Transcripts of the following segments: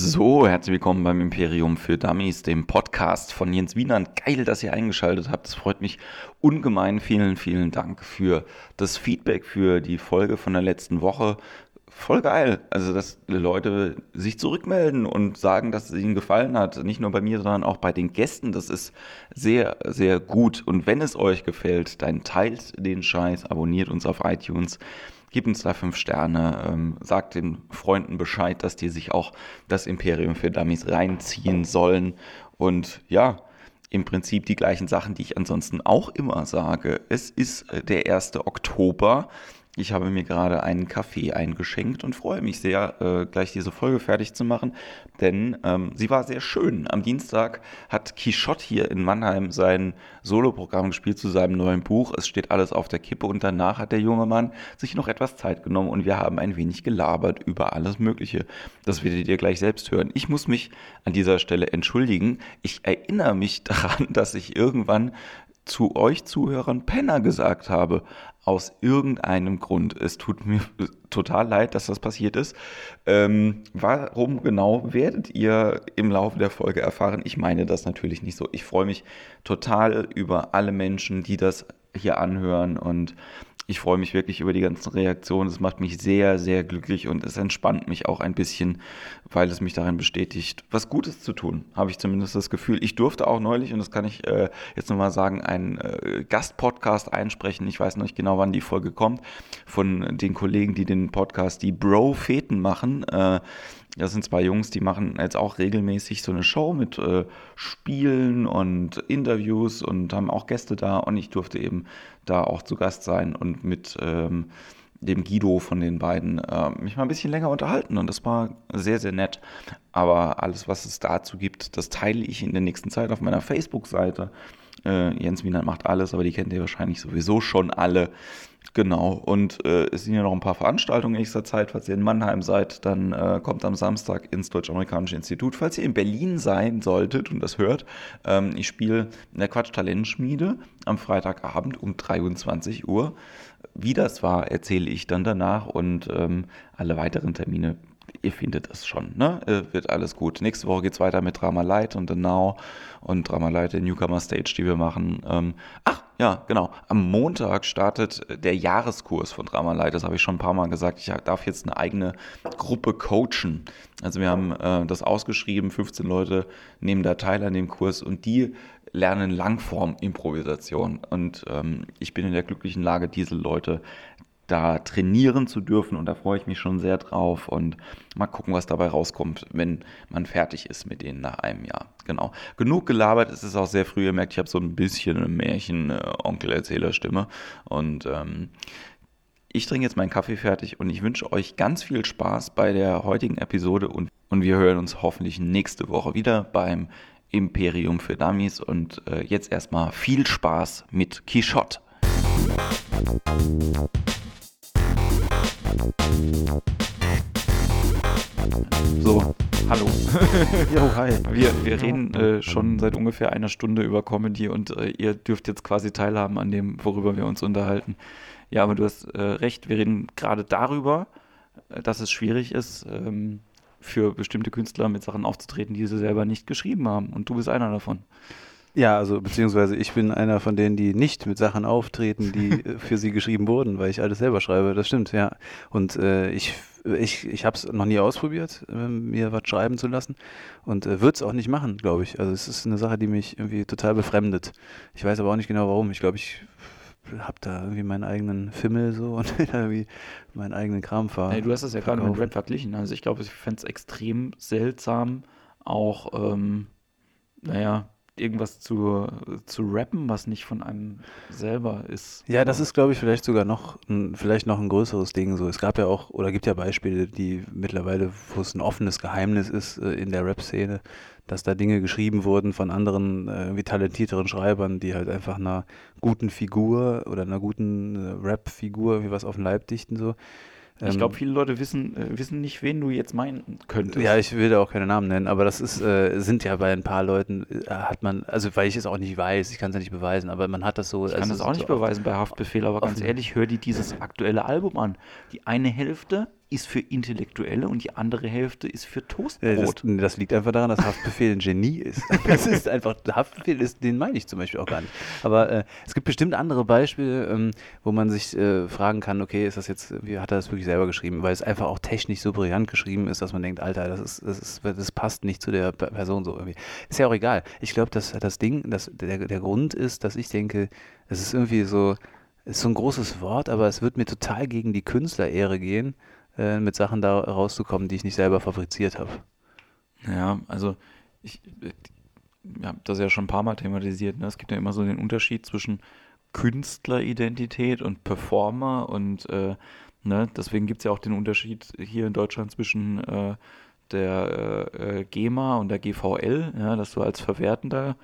So, herzlich willkommen beim Imperium für Dummies, dem Podcast von Jens Wienand. Geil, dass ihr eingeschaltet habt. Es freut mich ungemein. Vielen, vielen Dank für das Feedback für die Folge von der letzten Woche. Voll geil. Also, dass Leute sich zurückmelden und sagen, dass es ihnen gefallen hat. Nicht nur bei mir, sondern auch bei den Gästen. Das ist sehr, sehr gut. Und wenn es euch gefällt, dann teilt den Scheiß, abonniert uns auf iTunes Gib uns da fünf Sterne, ähm, sagt den Freunden Bescheid, dass die sich auch das Imperium für Dummies reinziehen sollen. Und ja, im Prinzip die gleichen Sachen, die ich ansonsten auch immer sage. Es ist äh, der 1. Oktober. Ich habe mir gerade einen Kaffee eingeschenkt und freue mich sehr, äh, gleich diese Folge fertig zu machen, denn ähm, sie war sehr schön. Am Dienstag hat Quichotte hier in Mannheim sein Soloprogramm gespielt zu seinem neuen Buch. Es steht alles auf der Kippe und danach hat der junge Mann sich noch etwas Zeit genommen und wir haben ein wenig gelabert über alles Mögliche. Das werdet ihr gleich selbst hören. Ich muss mich an dieser Stelle entschuldigen. Ich erinnere mich daran, dass ich irgendwann zu euch Zuhörern Penner gesagt habe aus irgendeinem Grund. Es tut mir total leid, dass das passiert ist. Ähm, warum genau werdet ihr im Laufe der Folge erfahren? Ich meine das natürlich nicht so. Ich freue mich total über alle Menschen, die das hier anhören und ich freue mich wirklich über die ganzen Reaktionen. Es macht mich sehr, sehr glücklich und es entspannt mich auch ein bisschen, weil es mich darin bestätigt, was Gutes zu tun, habe ich zumindest das Gefühl. Ich durfte auch neulich, und das kann ich äh, jetzt nochmal sagen, einen äh, Gastpodcast einsprechen. Ich weiß noch nicht genau, wann die Folge kommt, von den Kollegen, die den Podcast die Bro-Feten machen. Äh, das sind zwei Jungs, die machen jetzt auch regelmäßig so eine Show mit äh, Spielen und Interviews und haben auch Gäste da. Und ich durfte eben da auch zu Gast sein und mit ähm, dem Guido von den beiden äh, mich mal ein bisschen länger unterhalten. Und das war sehr, sehr nett. Aber alles, was es dazu gibt, das teile ich in der nächsten Zeit auf meiner Facebook-Seite. Äh, Jens Wienert macht alles, aber die kennt ihr wahrscheinlich sowieso schon alle. Genau, und äh, es sind ja noch ein paar Veranstaltungen in nächster Zeit. Falls ihr in Mannheim seid, dann äh, kommt am Samstag ins Deutsch-Amerikanische Institut. Falls ihr in Berlin sein solltet und das hört, ähm, ich spiele in der Quatsch-Talentschmiede am Freitagabend um 23 Uhr. Wie das war, erzähle ich dann danach und ähm, alle weiteren Termine ihr findet es schon, ne? Äh, wird alles gut. Nächste Woche geht es weiter mit Drama Light und The Now und Drama Light, der Newcomer Stage, die wir machen. Ähm, ach, ja, genau. Am Montag startet der Jahreskurs von Drama Light. Das habe ich schon ein paar Mal gesagt. Ich darf jetzt eine eigene Gruppe coachen. Also wir haben äh, das ausgeschrieben, 15 Leute nehmen da teil an dem Kurs und die lernen Langform-Improvisation. Und ähm, ich bin in der glücklichen Lage, diese Leute da trainieren zu dürfen. Und da freue ich mich schon sehr drauf. Und mal gucken, was dabei rauskommt, wenn man fertig ist mit denen nach einem Jahr. Genau. Genug gelabert, es ist auch sehr früh, ihr merkt, ich habe so ein bisschen eine Märchen-Onkel-Erzähler-Stimme und ähm, ich trinke jetzt meinen Kaffee fertig und ich wünsche euch ganz viel Spaß bei der heutigen Episode. Und, und wir hören uns hoffentlich nächste Woche wieder beim Imperium für Dummies. Und äh, jetzt erstmal viel Spaß mit Quichotte. So, hallo. Jo, hi. Wir, wir reden äh, schon seit ungefähr einer Stunde über Comedy und äh, ihr dürft jetzt quasi teilhaben an dem, worüber wir uns unterhalten. Ja, aber du hast äh, recht, wir reden gerade darüber, äh, dass es schwierig ist, ähm, für bestimmte Künstler mit Sachen aufzutreten, die sie selber nicht geschrieben haben. Und du bist einer davon. Ja, also beziehungsweise ich bin einer von denen, die nicht mit Sachen auftreten, die äh, für sie geschrieben wurden, weil ich alles selber schreibe. Das stimmt, ja. Und äh, ich ich, ich habe es noch nie ausprobiert, äh, mir was schreiben zu lassen und äh, würde es auch nicht machen, glaube ich. Also es ist eine Sache, die mich irgendwie total befremdet. Ich weiß aber auch nicht genau warum. Ich glaube, ich habe da irgendwie meinen eigenen Fimmel so und irgendwie meinen eigenen Kram fahren. Hey, du hast es ja gerade mit Rap verglichen. Also ich glaube, ich fände es extrem seltsam, auch, ähm, naja, irgendwas zu, zu rappen, was nicht von einem selber ist. Ja, das ist, glaube ich, vielleicht sogar noch ein, vielleicht noch ein größeres Ding. So, es gab ja auch, oder gibt ja Beispiele, die mittlerweile, wo es ein offenes Geheimnis ist äh, in der Rap-Szene, dass da Dinge geschrieben wurden von anderen, äh, wie talentierteren Schreibern, die halt einfach einer guten Figur oder einer guten äh, Rap-Figur wie was auf den Leib dichten, so. Ich glaube, ähm, viele Leute wissen, äh, wissen nicht, wen du jetzt meinen könntest. Ja, ich will da auch keine Namen nennen, aber das ist, äh, sind ja bei ein paar Leuten, äh, hat man, also weil ich es auch nicht weiß, ich kann es ja nicht beweisen, aber man hat das so. Ich kann das auch nicht so beweisen bei Haftbefehl, aber ganz ehrlich, hör dir dieses aktuelle Album an. Die eine Hälfte ist für Intellektuelle und die andere Hälfte ist für Toastbrot. Das, das, liegt einfach daran, dass Haftbefehl ein Genie ist. Das ist einfach, Haftbefehl ist, den meine ich zum Beispiel auch gar nicht. Aber äh, es gibt bestimmt andere Beispiele, ähm, wo man sich äh, fragen kann, okay, ist das jetzt, wie hat er das wirklich selber geschrieben? Weil es einfach auch technisch so brillant geschrieben ist, dass man denkt, Alter, das ist, das ist, das passt nicht zu der Person so irgendwie. Ist ja auch egal. Ich glaube, dass das Ding, dass der, der Grund ist, dass ich denke, es ist irgendwie so, ist so ein großes Wort, aber es wird mir total gegen die Künstlerehre gehen äh, mit Sachen da rauszukommen, die ich nicht selber fabriziert habe. Ja, also ich, ich habe das ja schon ein paar Mal thematisiert. Ne? Es gibt ja immer so den Unterschied zwischen Künstleridentität und Performer und äh, ne? deswegen gibt es ja auch den Unterschied hier in Deutschland zwischen äh, der äh, GEMA und der GVL, ja, dass du als verwertender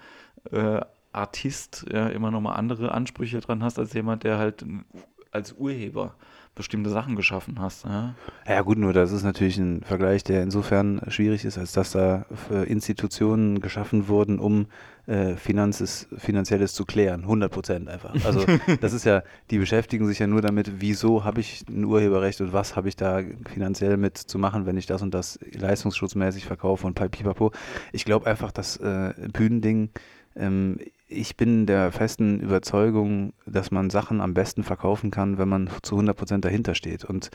äh, Artist ja, immer nochmal andere Ansprüche dran hast als jemand, der halt als Urheber bestimmte Sachen geschaffen hast. Ja? ja gut, nur das ist natürlich ein Vergleich, der insofern schwierig ist, als dass da Institutionen geschaffen wurden, um äh, Finanzes, Finanzielles zu klären. 100 Prozent einfach. Also das ist ja, die beschäftigen sich ja nur damit, wieso habe ich ein Urheberrecht und was habe ich da finanziell mit zu machen, wenn ich das und das leistungsschutzmäßig verkaufe und pipapo. Ich glaube einfach, dass äh, Bühnending ähm, ich bin der festen Überzeugung, dass man Sachen am besten verkaufen kann, wenn man zu 100 Prozent dahinter steht. Und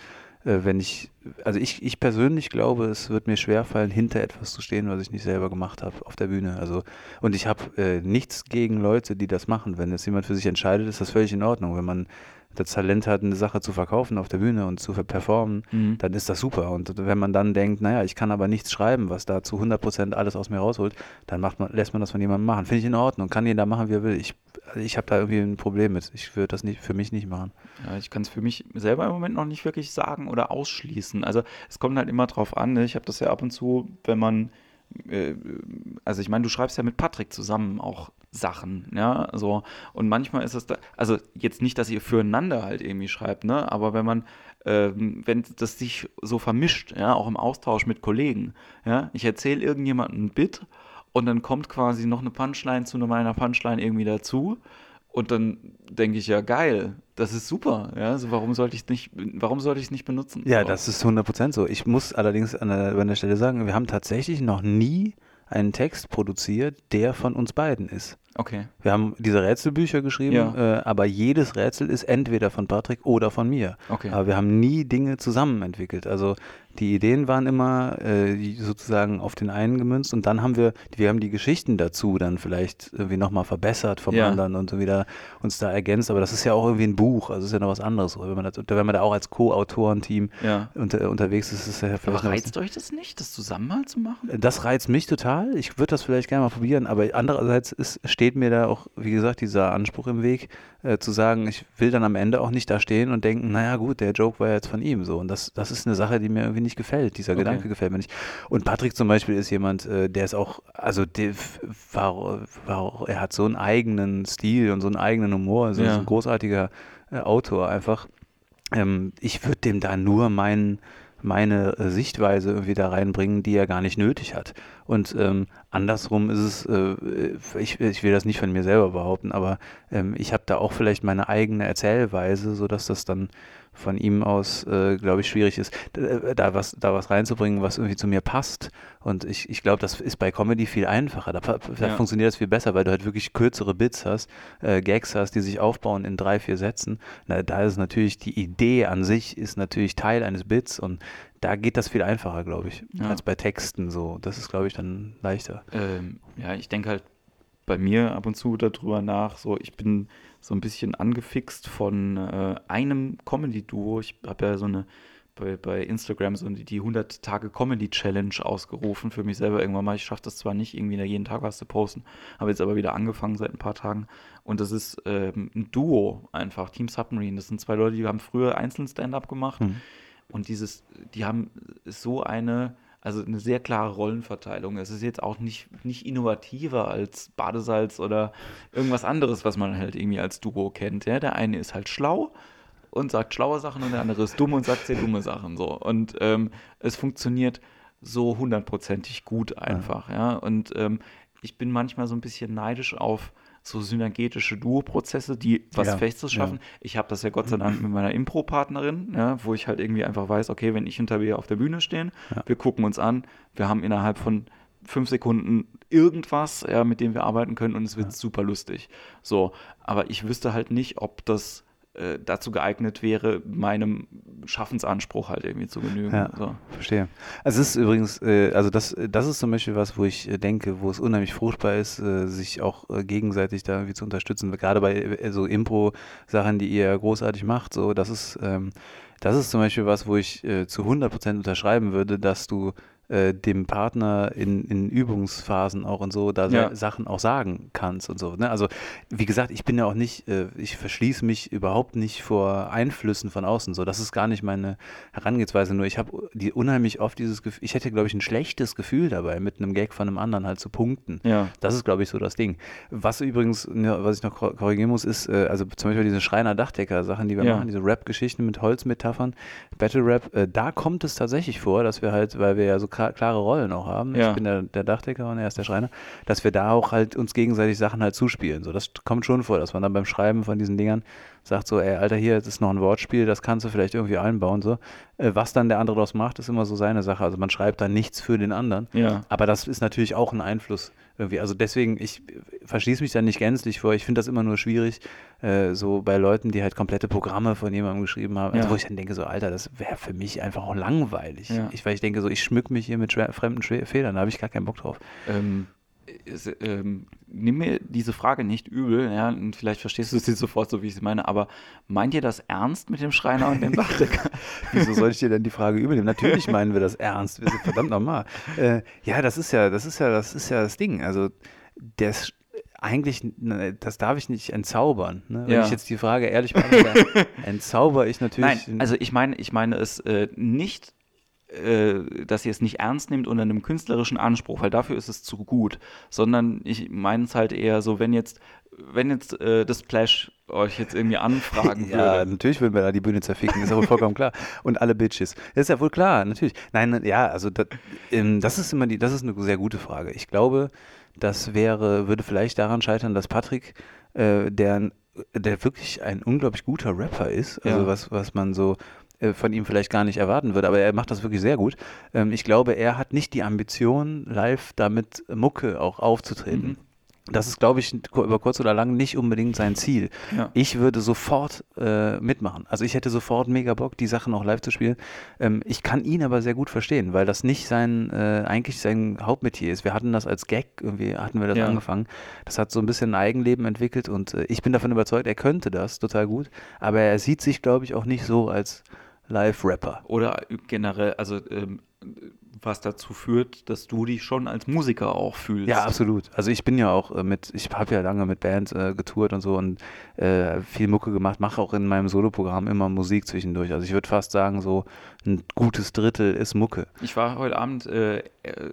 äh, wenn ich, also ich, ich persönlich glaube, es wird mir schwerfallen, hinter etwas zu stehen, was ich nicht selber gemacht habe auf der Bühne. Also, und ich habe äh, nichts gegen Leute, die das machen. Wenn jetzt jemand für sich entscheidet, ist das völlig in Ordnung. Wenn man das Talent hat, eine Sache zu verkaufen auf der Bühne und zu performen, mhm. dann ist das super. Und wenn man dann denkt, naja, ich kann aber nichts schreiben, was da zu 100 Prozent alles aus mir rausholt, dann macht man, lässt man das von jemandem machen. Finde ich in Ordnung. Kann jeder machen, wie er will. Ich, ich habe da irgendwie ein Problem mit. Ich würde das nicht für mich nicht machen. Ja, ich kann es für mich selber im Moment noch nicht wirklich sagen oder ausschließen. Also es kommt halt immer drauf an. Ne? Ich habe das ja ab und zu, wenn man äh, also ich meine, du schreibst ja mit Patrick zusammen auch Sachen, ja, so. Und manchmal ist es da, also jetzt nicht, dass ihr füreinander halt irgendwie schreibt, ne, aber wenn man, ähm, wenn das sich so vermischt, ja, auch im Austausch mit Kollegen, ja, ich erzähle irgendjemandem ein Bit und dann kommt quasi noch eine Punchline zu meiner Punchline irgendwie dazu und dann denke ich ja, geil, das ist super. Ja, also warum sollte ich es nicht, warum sollte ich es nicht benutzen? Ja, das ist 100% so. Ich muss allerdings an der, an der Stelle sagen, wir haben tatsächlich noch nie einen Text produziert, der von uns beiden ist. Okay. Wir haben diese Rätselbücher geschrieben, ja. äh, aber jedes Rätsel ist entweder von Patrick oder von mir. Okay. Aber wir haben nie Dinge zusammen entwickelt. Also die Ideen waren immer äh, sozusagen auf den einen gemünzt und dann haben wir, wir haben die Geschichten dazu dann vielleicht irgendwie nochmal verbessert vom ja. anderen und so wieder uns da ergänzt. Aber das ist ja auch irgendwie ein Buch, also ist ja noch was anderes. Wenn man, das, wenn man da auch als Co-Autorenteam ja. unter, unterwegs ist, ist es ja vielleicht. Aber reizt euch das nicht, das zusammen mal zu machen? Das reizt mich total. Ich würde das vielleicht gerne mal probieren, aber andererseits ist, steht mir da auch, wie gesagt, dieser Anspruch im Weg, äh, zu sagen, ich will dann am Ende auch nicht da stehen und denken, naja gut, der Joke war jetzt von ihm so. Und das, das ist eine Sache, die mir irgendwie nicht gefällt. Dieser okay. Gedanke gefällt mir nicht. Und Patrick zum Beispiel ist jemand, äh, der ist auch, also der war, war er hat so einen eigenen Stil und so einen eigenen Humor, also ja. ist ein großartiger äh, Autor einfach. Ähm, ich würde dem da nur meinen meine äh, Sichtweise irgendwie da reinbringen, die er gar nicht nötig hat. Und ähm, andersrum ist es, äh, ich, ich will das nicht von mir selber behaupten, aber ähm, ich habe da auch vielleicht meine eigene Erzählweise, sodass das dann von ihm aus, äh, glaube ich, schwierig ist, äh, da was, da was reinzubringen, was irgendwie zu mir passt. Und ich, ich glaube, das ist bei Comedy viel einfacher. Da, da ja. funktioniert das viel besser, weil du halt wirklich kürzere Bits hast, äh, Gags hast, die sich aufbauen in drei, vier Sätzen. Na, da ist natürlich die Idee an sich ist natürlich Teil eines Bits und da geht das viel einfacher, glaube ich, ja. als bei Texten so. Das ist, glaube ich, dann leichter. Ähm, ja, ich denke halt bei mir ab und zu darüber nach, so ich bin so ein bisschen angefixt von äh, einem Comedy-Duo. Ich habe ja so eine bei, bei Instagram so die 100 Tage Comedy Challenge ausgerufen für mich selber irgendwann mal. Ich schaffe das zwar nicht, irgendwie jeden Tag was zu posten, habe jetzt aber wieder angefangen seit ein paar Tagen. Und das ist ähm, ein Duo einfach, Team Submarine. Das sind zwei Leute, die haben früher einzeln Stand-up gemacht. Mhm. Und dieses, die haben so eine, also eine sehr klare Rollenverteilung. Es ist jetzt auch nicht, nicht innovativer als Badesalz oder irgendwas anderes, was man halt irgendwie als Duo kennt. Ja? Der eine ist halt schlau und sagt schlaue Sachen und der andere ist dumm und sagt sehr dumme Sachen. So. Und ähm, es funktioniert so hundertprozentig gut einfach. Ja. ja? Und ähm, ich bin manchmal so ein bisschen neidisch auf so synergetische Duo-Prozesse, die was Ja, Festes schaffen. ja. Ich habe das ja Gott sei Dank mit meiner Impro-Partnerin, ja, wo ich halt irgendwie einfach weiß, okay, wenn ich hinter mir auf der Bühne stehen, Ja. wir gucken uns an, wir haben innerhalb von fünf Sekunden irgendwas, ja, mit dem wir arbeiten können und es wird super lustig. So, aber ich wüsste halt nicht, ob das äh, dazu geeignet wäre, meinem Schaffensanspruch halt irgendwie zu genügen. Ja. So. Verstehe. Also es ist übrigens, äh, also das, das ist zum Beispiel was, wo ich äh, denke, wo es unheimlich fruchtbar ist, äh, sich auch äh, gegenseitig da irgendwie zu unterstützen. Gerade bei so Impro-Sachen, die ihr großartig macht, so das ist, ähm, das ist zum Beispiel was, wo ich zu 100% unterschreiben würde, dass du äh, dem Partner in, in Übungsphasen auch und so da Ja. Sa- Sachen auch sagen kannst und so. Ne? Also wie gesagt, ich bin ja auch nicht, äh, ich verschließe mich überhaupt nicht vor Einflüssen von außen. So, das ist gar nicht meine Herangehensweise. Nur ich habe die unheimlich oft dieses Gefühl, ich hätte, glaube ich, ein schlechtes Gefühl dabei, mit einem Gag von einem anderen halt zu punkten. Ja. Das ist, glaube ich, so das Ding. Was übrigens, ne, was ich noch kor- korrigieren muss, ist, äh, also zum Beispiel diese Schreiner-Dachdecker-Sachen, die wir Ja. machen, diese Rap-Geschichten mit Holzmetaphern, Battle-Rap, äh, da kommt es tatsächlich vor, dass wir halt, weil wir ja so klar, klare Rollen auch haben, Ja. ich bin der, der Dachdecker und er ist der Schreiner, dass wir da auch halt uns gegenseitig Sachen halt zuspielen. So, das kommt schon vor, dass man dann beim Schreiben von diesen Dingern sagt so, ey, Alter, hier, das ist noch ein Wortspiel, das kannst du vielleicht irgendwie einbauen, so. Äh, was dann der andere daraus macht, ist immer so seine Sache. Also man schreibt da nichts für den anderen. Ja. Aber das ist natürlich auch ein Einfluss irgendwie. Also deswegen, ich verschließe mich da nicht gänzlich vor. Ich finde das immer nur schwierig, äh, so bei Leuten, die halt komplette Programme von jemandem geschrieben haben. Also Ja. wo ich dann denke, so, Alter, das wäre für mich einfach auch langweilig. Ja. Ich, weil ich denke, so, ich schmück mich hier mit fremden Federn, da habe ich gar keinen Bock drauf. Ähm, ähm, nimm mir diese Frage nicht übel, ja, und vielleicht verstehst du sie sofort so, wie ich sie meine, aber meint ihr das ernst mit dem Schreiner und dem Dachdecker? Wieso soll ich dir denn die Frage übernehmen? Natürlich meinen wir das ernst. Wir sind verdammt nochmal. Äh, ja, das ist ja, das ist ja, das ist ja das Ding. Also das eigentlich, ne, das darf ich nicht entzaubern. Ne? Wenn Ja. ich jetzt die Frage ehrlich beantworte, entzauber ich natürlich. Nein, also ich meine, ich meine es äh, nicht, äh, dass ihr es nicht ernst nehmt unter einem künstlerischen Anspruch, weil dafür ist es zu gut, sondern ich meine es halt eher so, wenn jetzt, wenn jetzt äh, das Splash euch jetzt irgendwie anfragen ja, würde. natürlich würden wir da die Bühne zerficken, ist ja wohl vollkommen klar. Und alle Bitches. Das ist ja wohl klar, natürlich. Nein, ja, also das, ähm, das ist immer die, das ist eine sehr gute Frage. Ich glaube, das wäre, würde vielleicht daran scheitern, dass Patrick, äh, der, der wirklich ein unglaublich guter Rapper ist, also Ja. was, was man so äh, von ihm vielleicht gar nicht erwarten würde, aber er macht das wirklich sehr gut. Ähm, ich glaube, er hat nicht die Ambition, live damit Mucke auch aufzutreten. Mhm. Das ist, glaube ich, über kurz oder lang nicht unbedingt sein Ziel. Ja. Ich würde sofort äh, mitmachen. Also ich hätte sofort mega Bock, die Sachen auch live zu spielen. Ähm, ich kann ihn aber sehr gut verstehen, weil das nicht sein, äh, eigentlich sein Hauptmetier ist. Wir hatten das als Gag, irgendwie hatten wir das Ja. angefangen. Das hat so ein bisschen ein Eigenleben entwickelt und äh, ich bin davon überzeugt, er könnte das total gut. Aber er sieht sich, glaube ich, auch nicht so als Live-Rapper. Oder generell, also ähm, was dazu führt, dass du dich schon als Musiker auch fühlst. Ja, absolut. Also ich bin ja auch äh, mit, ich habe ja lange mit Bands äh, getourt und so und äh, viel Mucke gemacht, mache auch in meinem Soloprogramm immer Musik zwischendurch. Also ich würde fast sagen, so ein gutes Drittel ist Mucke. Ich war heute Abend äh,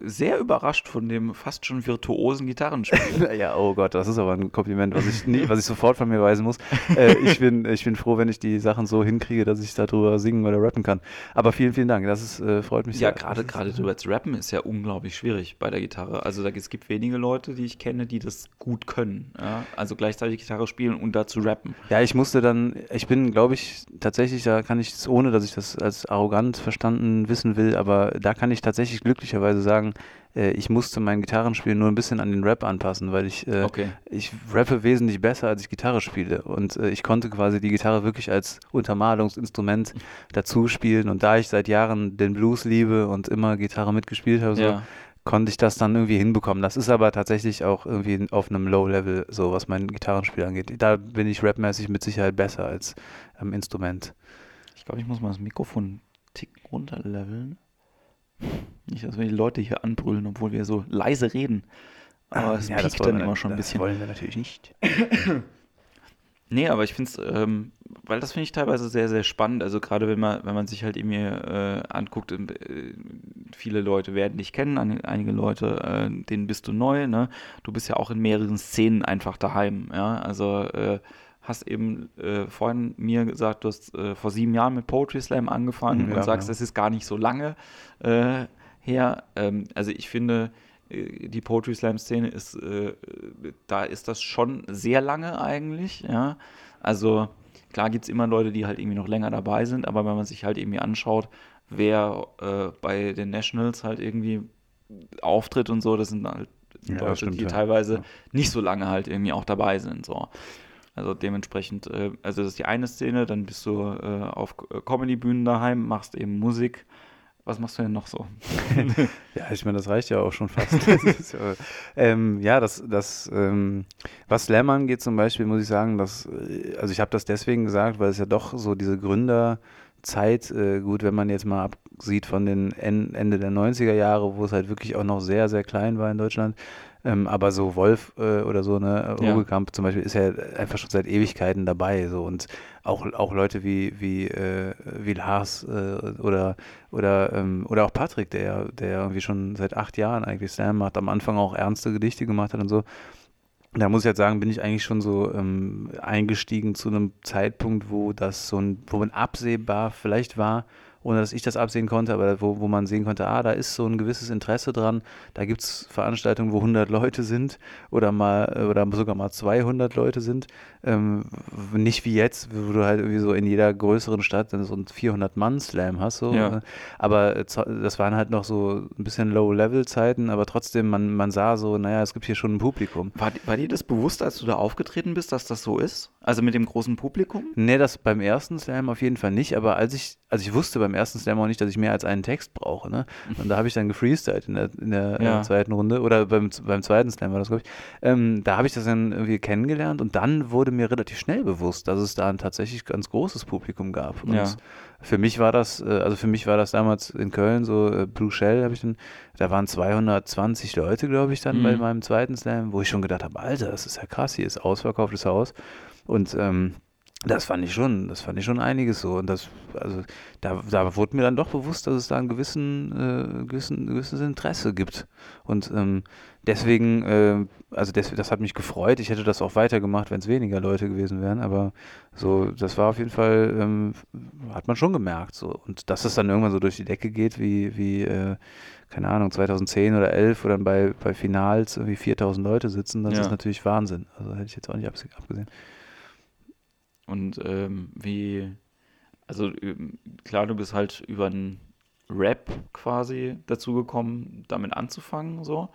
sehr überrascht von dem fast schon virtuosen Gitarrenspiel. ja, oh Gott, das ist aber ein Kompliment, was ich nie, was ich sofort von mir weisen muss. Äh, ich, bin, ich bin froh, wenn ich die Sachen so hinkriege, dass ich darüber singen oder rappen kann. Aber vielen, vielen Dank. Das ist, äh, freut mich ja, sehr. gerade gerade drüber zu rappen ist ja unglaublich schwierig bei der Gitarre. Also da, es gibt wenige Leute, die ich kenne, die das gut können. Ja? Also gleichzeitig Gitarre spielen und dazu rappen. Ja, ich musste dann, ich bin, glaube ich, tatsächlich, da kann ich, ohne dass ich das als arrogant verstanden wissen will, aber da kann ich tatsächlich glücklicherweise sagen, äh, ich musste mein Gitarrenspiel nur ein bisschen an den Rap anpassen, weil ich, äh, Okay. ich rappe wesentlich besser, als ich Gitarre spiele. Und äh, ich konnte quasi die Gitarre wirklich als Untermalungsinstrument dazu spielen. Und da ich seit Jahren den Blues liebe und immer Gitarre mitgespielt habe, so, Ja. konnte ich das dann irgendwie hinbekommen. Das ist aber tatsächlich auch irgendwie auf einem Low-Level, so was mein Gitarrenspiel angeht. Da bin ich rapmäßig mit Sicherheit besser als am Instrument. Ich glaube, ich muss mal das Mikrofon einen Tick runterleveln. Nicht, dass wir die Leute hier anbrüllen, obwohl wir so leise reden. Aber es Ja, das piekt dann wir- immer schon ein das bisschen. wollen wir natürlich nicht. Nee, aber ich finde es, ähm, weil das finde ich teilweise sehr, sehr spannend. Also gerade wenn man, wenn man sich halt irgendwie äh, anguckt, äh, viele Leute werden dich kennen, ein- einige Leute, äh, denen bist du neu, ne? Du bist ja auch in mehreren Szenen einfach daheim, ja. Also äh, hast eben äh, vorhin mir gesagt, du hast äh, vor sieben Jahren mit Poetry Slam angefangen Mhm, und ja, sagst, genau. das ist gar nicht so lange äh, her. Ähm, also ich finde, äh, die Poetry Slam Szene ist, äh, da ist das schon sehr lange eigentlich, ja. Also klar gibt es immer Leute, die halt irgendwie noch länger dabei sind, aber wenn man sich halt irgendwie anschaut, wer äh, bei den Nationals halt irgendwie auftritt und so, das sind halt ja, Leute, stimmt, die ja. teilweise ja. nicht so lange halt irgendwie auch dabei sind. So. Also dementsprechend, äh, also das ist die eine Szene, dann bist du äh, auf Comedy-Bühnen daheim, machst eben Musik. Was machst du denn noch so? ja, ich meine, das reicht ja auch schon fast. ja, ähm, ja, das, das ähm, was Slam angeht zum Beispiel, muss ich sagen, dass, äh, also ich habe das deswegen gesagt, weil es ja doch so diese Gründerzeit, äh, gut, wenn man jetzt mal absieht von den en Ende der 90er Jahre, wo es halt wirklich auch noch sehr, sehr klein war in Deutschland, ähm, aber so Wolf äh, oder so, ne, Rugekamp ja. zum Beispiel ist ja einfach schon seit Ewigkeiten dabei. So und auch, auch Leute wie, wie, äh, wie Lars äh, oder, oder, ähm, oder auch Patrick, der, der irgendwie schon seit acht Jahren eigentlich Slam macht, am Anfang auch ernste Gedichte gemacht hat und so. Da muss ich jetzt sagen, bin ich eigentlich schon so ähm, eingestiegen zu einem Zeitpunkt, wo das so ein, wo man absehbar vielleicht war, ohne dass ich das absehen konnte, aber wo, wo man sehen konnte, ah, da ist so ein gewisses Interesse dran. Da gibt es Veranstaltungen, wo 100 Leute sind oder mal oder sogar mal 200 Leute sind. Ähm, nicht wie jetzt, wo du halt irgendwie so in jeder größeren Stadt dann so ein 400-Mann-Slam hast. So. Ja. Aber das waren halt noch so ein bisschen Low-Level-Zeiten, aber trotzdem, man, man sah so, naja, es gibt hier schon ein Publikum. War, war dir das bewusst, als du da aufgetreten bist, dass das so ist? Also mit dem großen Publikum? Nee, das beim ersten Slam auf jeden Fall nicht, aber als ich, also ich wusste beim ersten Slam auch nicht, dass ich mehr als einen Text brauche. Ne? Und da habe ich dann gefreestylt in der, in der ja. äh, zweiten Runde oder beim, beim zweiten Slam war das, glaube ich. Ähm, da habe ich das dann irgendwie kennengelernt und dann wurde mir relativ schnell bewusst, dass es da ein tatsächlich ganz großes Publikum gab. Und ja. für mich war das, äh, also für mich war das damals in Köln so äh, Blue Shell, habe ich dann, da waren 220 Leute, glaube ich, dann mhm. bei meinem zweiten Slam, wo ich schon gedacht habe, Alter, das ist ja krass, hier ist ausverkauftes Haus. Und ähm, das fand ich schon, das fand ich schon einiges so. Und das, also da, da wurde mir dann doch bewusst, dass es da ein gewissen, äh, gewissen, gewisses Interesse gibt. Und ähm, deswegen, äh, also das, das hat mich gefreut. Ich hätte das auch weitergemacht, wenn es weniger Leute gewesen wären. Aber so, das war auf jeden Fall, ähm, hat man schon gemerkt. So. Und dass es dann irgendwann so durch die Decke geht, wie, wie äh, keine Ahnung, 2010 oder 11, wo dann bei, bei Finals irgendwie 4000 Leute sitzen, das ja. ist natürlich Wahnsinn. Also hätte ich jetzt auch nicht abgesehen. Und ähm, wie, also ähm, klar, du bist halt über einen Rap quasi dazu gekommen, damit anzufangen, so.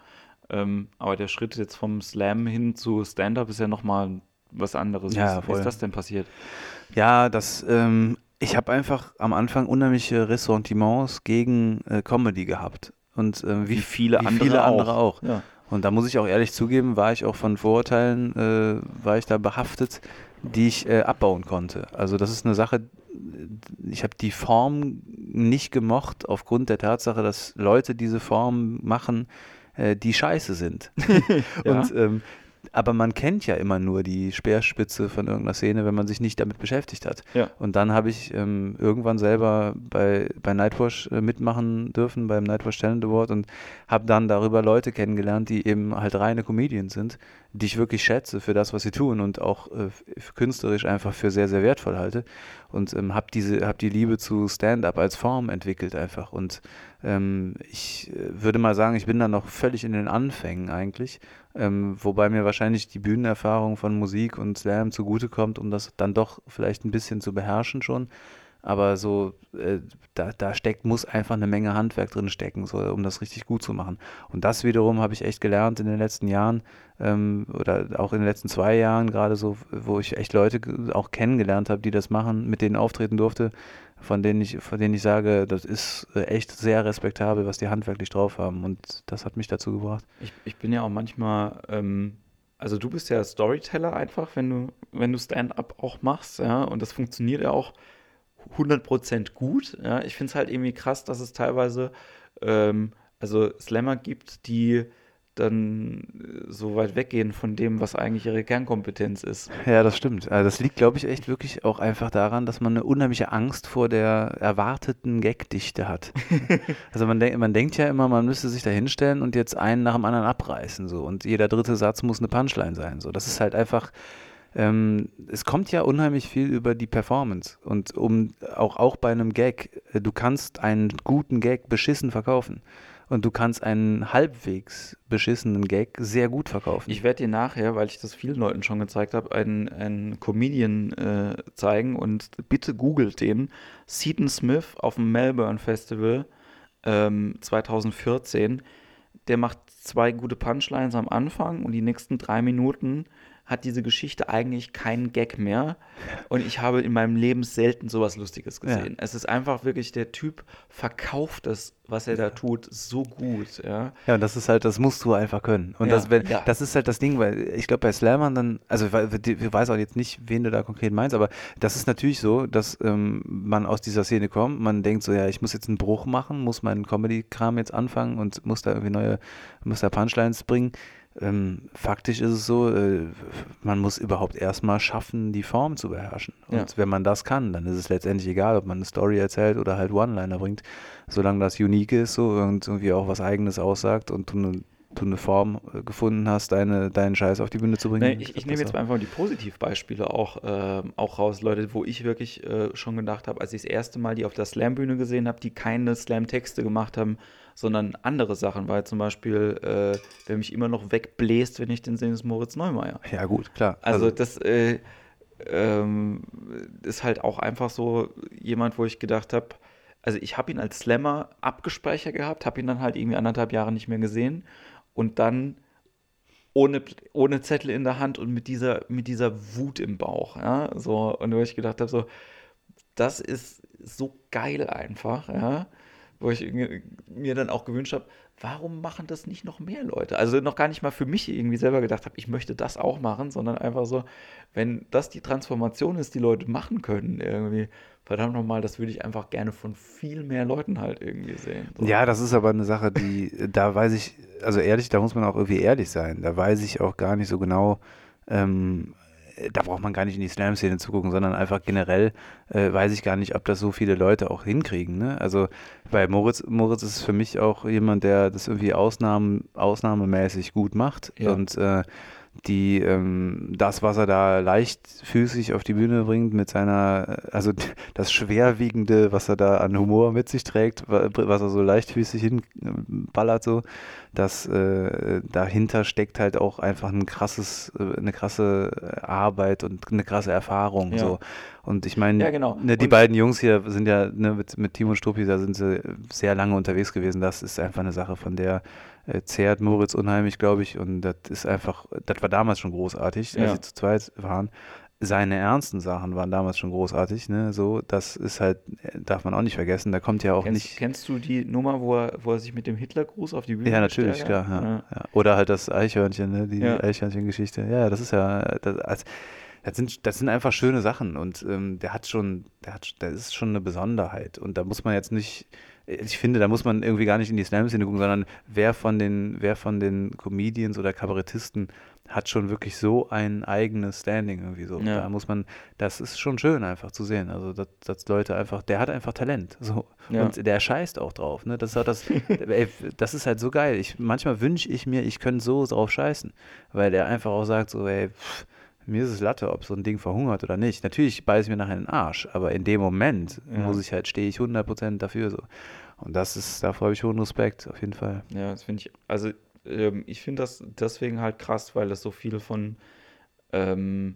Ähm, aber der Schritt jetzt vom Slam hin zu Stand-Up ist ja nochmal was anderes. Ja, wie, ist das denn passiert? Ja, das, ähm, ich habe einfach am Anfang unheimliche Ressentiments gegen äh, Comedy gehabt. Und äh, wie, wie, viele, wie andere, viele andere auch. auch. Ja. Und da muss ich auch ehrlich zugeben, war ich auch von Vorurteilen, äh, war ich da behaftet, die ich äh, abbauen konnte. Also das ist eine Sache, ich habe die Form nicht gemocht aufgrund der Tatsache, dass Leute diese Form machen, äh, die scheiße sind. ja. Und ähm, aber man kennt ja immer nur die Speerspitze von irgendeiner Szene, wenn man sich nicht damit beschäftigt hat. Ja. Und dann habe ich ähm, irgendwann selber bei, bei Nightwash äh, mitmachen dürfen, beim Nightwash Talent Award und habe dann darüber Leute kennengelernt, die eben halt reine Comedians sind, die ich wirklich schätze für das, was sie tun und auch äh, künstlerisch einfach für sehr, sehr wertvoll halte. Und ähm, habe diese, hab die Liebe zu Stand-up als Form entwickelt einfach. Und ähm, ich äh, würde mal sagen, ich bin da noch völlig in den Anfängen eigentlich ähm, wobei mir wahrscheinlich die Bühnenerfahrung von Musik und Slam zugutekommt, um das dann doch vielleicht ein bisschen zu beherrschen schon. Aber so, äh, da, da steckt, muss einfach eine Menge Handwerk drin stecken, so, um das richtig gut zu machen. Und das wiederum habe ich echt gelernt in den letzten Jahren ähm, oder auch in den letzten zwei Jahren, gerade so, wo ich echt Leute auch kennengelernt habe, die das machen, mit denen auftreten durfte, von denen ich, von denen ich sage, das ist äh, echt sehr respektabel, was die handwerklich drauf haben. Und das hat mich dazu gebracht. Ich, ich bin ja auch manchmal, ähm, also du bist ja Storyteller einfach, wenn du, wenn du Stand-up auch machst, ja, und das funktioniert ja auch 100% gut. Ja. Ich finde es halt irgendwie krass, dass es teilweise ähm, also Slammer gibt, die dann äh, so weit weggehen von dem, was eigentlich ihre Kernkompetenz ist. Ja, das stimmt. Also das liegt, glaube ich, echt wirklich auch einfach daran, dass man eine unheimliche Angst vor der erwarteten Gagdichte hat. also man, denk, man denkt ja immer, man müsste sich da hinstellen und jetzt einen nach dem anderen abreißen so und jeder dritte Satz muss eine Punchline sein. So, das ist halt einfach ähm, es kommt ja unheimlich viel über die Performance und um auch, auch bei einem Gag, äh, du kannst einen guten Gag beschissen verkaufen. Und du kannst einen halbwegs beschissenen Gag sehr gut verkaufen. Ich werde dir nachher, weil ich das vielen Leuten schon gezeigt habe, einen, einen Comedian äh, zeigen und bitte googelt den. Seaton Smith auf dem Melbourne Festival ähm, 2014. Der macht zwei gute Punchlines am Anfang und die nächsten drei Minuten hat diese Geschichte eigentlich keinen Gag mehr. Und ich habe in meinem Leben selten sowas Lustiges gesehen. Ja. Es ist einfach wirklich, der Typ verkauft das, was er da tut, so gut. Ja, ja und das ist halt, das musst du einfach können. Und ja, das, wenn, ja. das ist halt das Ding, weil ich glaube, bei Slammern dann, also ich weiß auch jetzt nicht, wen du da konkret meinst, aber das ist natürlich so, dass ähm, man aus dieser Szene kommt, man denkt so, ja, ich muss jetzt einen Bruch machen, muss meinen Comedy-Kram jetzt anfangen und muss da irgendwie neue, muss da Punchlines bringen ähm, faktisch ist es so, äh, man muss überhaupt erstmal schaffen, die Form zu beherrschen. Und ja. wenn man das kann, dann ist es letztendlich egal, ob man eine Story erzählt oder halt One-Liner bringt. Solange das unique ist so und irgendwie auch was Eigenes aussagt und du eine, du eine Form äh, gefunden hast, deine, deinen Scheiß auf die Bühne zu bringen. Nee, ich, ich nehme jetzt einfach mal die Positivbeispiele auch, äh, auch raus, Leute, wo ich wirklich äh, schon gedacht habe, als ich das erste Mal die auf der Slam-Bühne gesehen habe, die keine Slam-Texte gemacht haben, sondern andere Sachen, weil zum Beispiel, äh, wer mich immer noch wegbläst, wenn ich den sehe, ist Moritz Neumeier. Ja, gut, klar. Also, also das äh, ähm, ist halt auch einfach so jemand, wo ich gedacht habe, also ich habe ihn als Slammer abgespeichert gehabt, habe ihn dann halt irgendwie anderthalb Jahre nicht mehr gesehen und dann ohne, ohne Zettel in der Hand und mit dieser, mit dieser Wut im Bauch. Ja? So, und wo ich gedacht habe, so, das ist so geil einfach, ja wo ich mir dann auch gewünscht habe, warum machen das nicht noch mehr Leute? Also noch gar nicht mal für mich irgendwie selber gedacht habe, ich möchte das auch machen, sondern einfach so, wenn das die Transformation ist, die Leute machen können, irgendwie, verdammt nochmal, das würde ich einfach gerne von viel mehr Leuten halt irgendwie sehen. So. Ja, das ist aber eine Sache, die, da weiß ich, also ehrlich, da muss man auch irgendwie ehrlich sein. Da weiß ich auch gar nicht so genau, ähm, da braucht man gar nicht in die Slam-Szene zu gucken, sondern einfach generell äh, weiß ich gar nicht, ob das so viele Leute auch hinkriegen. Ne? Also bei Moritz, Moritz ist für mich auch jemand, der das irgendwie Ausnahmen, ausnahmemäßig gut macht ja. und äh, die ähm, das, was er da leichtfüßig auf die Bühne bringt, mit seiner, also das Schwerwiegende, was er da an Humor mit sich trägt, was er so leichtfüßig hinballert, so, das äh, dahinter steckt halt auch einfach ein krasses, äh, eine krasse Arbeit und eine krasse Erfahrung. Ja. So. Und ich meine, ja, genau. ne, die und beiden Jungs hier sind ja ne, mit, mit Timo und Struppi, da sind sie sehr lange unterwegs gewesen. Das ist einfach eine Sache, von der äh, zehrt Moritz unheimlich, glaube ich. Und das ist einfach, das war damals schon großartig, als ja. sie zu zweit waren. Seine ernsten Sachen waren damals schon großartig, ne? So, das ist halt, darf man auch nicht vergessen. Da kommt ja auch kennst, nicht. Kennst du die Nummer, wo er, wo er sich mit dem Hitlergruß auf die Bühne Ja, natürlich, klar. Ja, ja. Ja. Oder halt das Eichhörnchen, ne? Die Eichhörnchen-Geschichte. Ja, das ist ja, das, als, das sind, das sind einfach schöne Sachen und ähm, der hat schon, der hat, der ist schon eine Besonderheit und da muss man jetzt nicht, ich finde, da muss man irgendwie gar nicht in die Slam-Szene gucken, sondern wer von den, wer von den Comedians oder Kabarettisten hat schon wirklich so ein eigenes Standing irgendwie so. Ja. Da muss man, das ist schon schön einfach zu sehen. Also, dass, dass Leute einfach, der hat einfach Talent. So. Ja. Und der scheißt auch drauf. Ne? Das, ist das, ey, das ist halt so geil. Ich, manchmal wünsche ich mir, ich könnte so drauf scheißen. Weil der einfach auch sagt, so, ey, pff, mir ist es Latte, ob so ein Ding verhungert oder nicht. Natürlich beiße ich mir nachher in den Arsch, aber in dem Moment ja. muss ich halt, stehe ich 100% dafür so. Und das ist, davor habe ich hohen Respekt, auf jeden Fall. Ja, das finde ich, also ähm, ich finde das deswegen halt krass, weil das so viel von, ähm,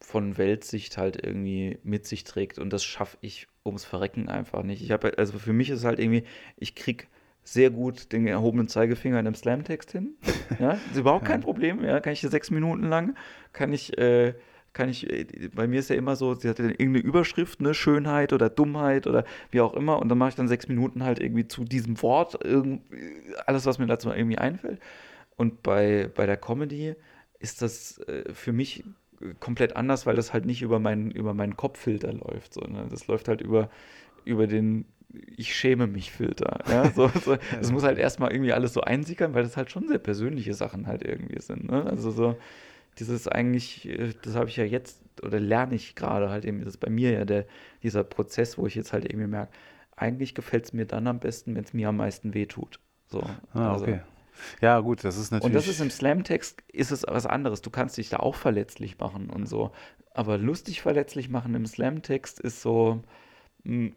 von Weltsicht halt irgendwie mit sich trägt und das schaffe ich ums Verrecken einfach nicht. Ich habe, also für mich ist halt irgendwie, ich kriege sehr gut den erhobenen Zeigefinger in einem Slam-Text hin. Ja, ist überhaupt kein Problem. Ja, kann ich sechs Minuten lang, kann ich, äh, kann ich, äh, bei mir ist ja immer so, sie hat ja irgendeine Überschrift, ne, Schönheit oder Dummheit oder wie auch immer, und dann mache ich dann sechs Minuten halt irgendwie zu diesem Wort, alles, was mir dazu irgendwie einfällt. Und bei, bei der Comedy ist das äh, für mich komplett anders, weil das halt nicht über meinen, über meinen Kopffilter läuft, sondern das läuft halt über, über den ich schäme mich Filter. Ja, so, so, das muss halt erstmal irgendwie alles so einsickern, weil das halt schon sehr persönliche Sachen halt irgendwie sind. Ne? Also so, dieses eigentlich, äh, das habe ich ja jetzt, oder lerne ich gerade halt eben, das ist bei mir ja der, dieser Prozess, wo ich jetzt halt irgendwie merke, eigentlich gefällt es mir dann am besten, wenn es mir am meisten wehtut. So, ah, also. okay. Ja, gut, das ist natürlich. Und das ist im Slam-Text ist es was anderes. Du kannst dich da auch verletzlich machen und so. Aber lustig verletzlich machen im Slam-Text ist so, hm,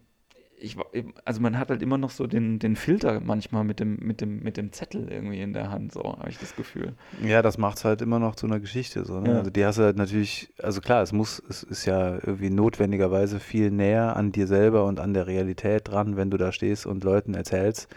ich, also man hat halt immer noch so den, den Filter manchmal mit dem, mit, dem, mit dem Zettel irgendwie in der Hand, so habe ich das Gefühl. Ja, das macht es halt immer noch zu einer Geschichte. So, ne? ja. Also die hast du halt natürlich, also klar, es muss, es ist ja irgendwie notwendigerweise viel näher an dir selber und an der Realität dran, wenn du da stehst und Leuten erzählst,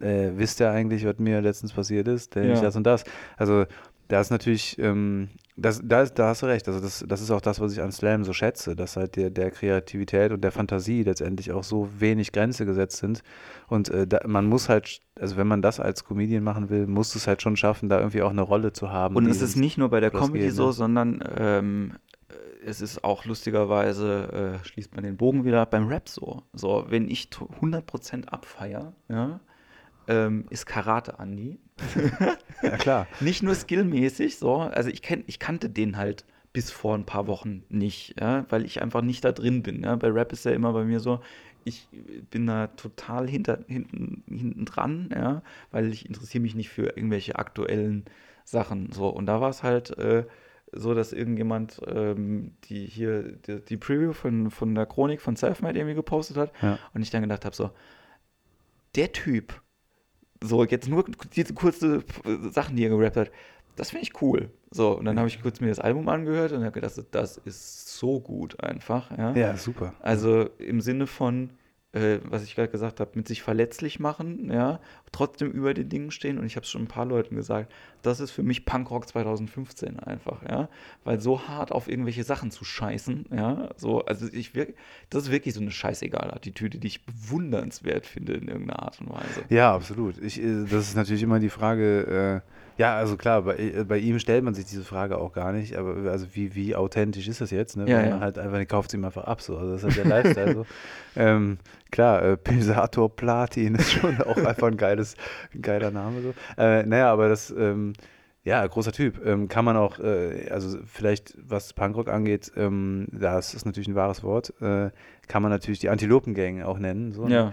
äh, wisst ihr eigentlich, was mir letztens passiert ist, denn ja. ich das und das. Also da ist natürlich, ähm, das, da, ist, da hast du recht. Also das, das ist auch das, was ich an Slam so schätze, dass halt der, der Kreativität und der Fantasie letztendlich auch so wenig Grenze gesetzt sind. Und äh, da, man muss halt, also wenn man das als Comedian machen will, muss es halt schon schaffen, da irgendwie auch eine Rolle zu haben. Und es ist nicht nur bei der Comedy geht, so, ne? sondern ähm, es ist auch lustigerweise, äh, schließt man den Bogen wieder, beim Rap so. So, wenn ich 100% abfeier, ja, ähm, ist Karate Andy. ja, klar. Nicht nur skillmäßig, so. Also ich, kenn, ich kannte den halt bis vor ein paar Wochen nicht, ja, weil ich einfach nicht da drin bin. Ja. Bei Rap ist ja immer bei mir so, ich bin da total hinter, hinten, hinten dran, ja, weil ich interessiere mich nicht für irgendwelche aktuellen Sachen. So. Und da war es halt äh, so, dass irgendjemand ähm, die hier die, die, Preview von, von der Chronik von Selfmade irgendwie gepostet hat ja. und ich dann gedacht habe, so, der Typ so, jetzt nur diese kurze Sachen, die er gerappt hat, das finde ich cool. So, und dann habe ich kurz mir das Album angehört und habe gedacht, das ist so gut einfach. Ja, ja super. Also im Sinne von, äh, was ich gerade gesagt habe, mit sich verletzlich machen, ja, trotzdem über den Dingen stehen. Und ich habe es schon ein paar Leuten gesagt, das ist für mich Punkrock 2015 einfach, ja, weil so hart auf irgendwelche Sachen zu scheißen, ja, so, also ich das ist wirklich so eine scheißegal Attitüde, die ich bewundernswert finde in irgendeiner Art und Weise. Ja, absolut. Ich, äh, das ist natürlich immer die Frage, äh ja, also klar, bei, äh, bei, ihm stellt man sich diese Frage auch gar nicht, aber also wie, wie authentisch ist das jetzt? Ne? Ja, Weil man halt einfach, kauft ihm einfach ab, so. Also das ist halt der Lifestyle so. Ähm, klar, äh, Pilsator Platin ist schon auch einfach ein geiles, ein geiler Name so. Äh, naja, aber das, ähm, ja, großer Typ. Ähm, kann man auch, äh, also vielleicht was Punkrock angeht, ähm, das ist natürlich ein wahres Wort, äh, kann man natürlich die Antilopengang auch nennen, so, ne? ja.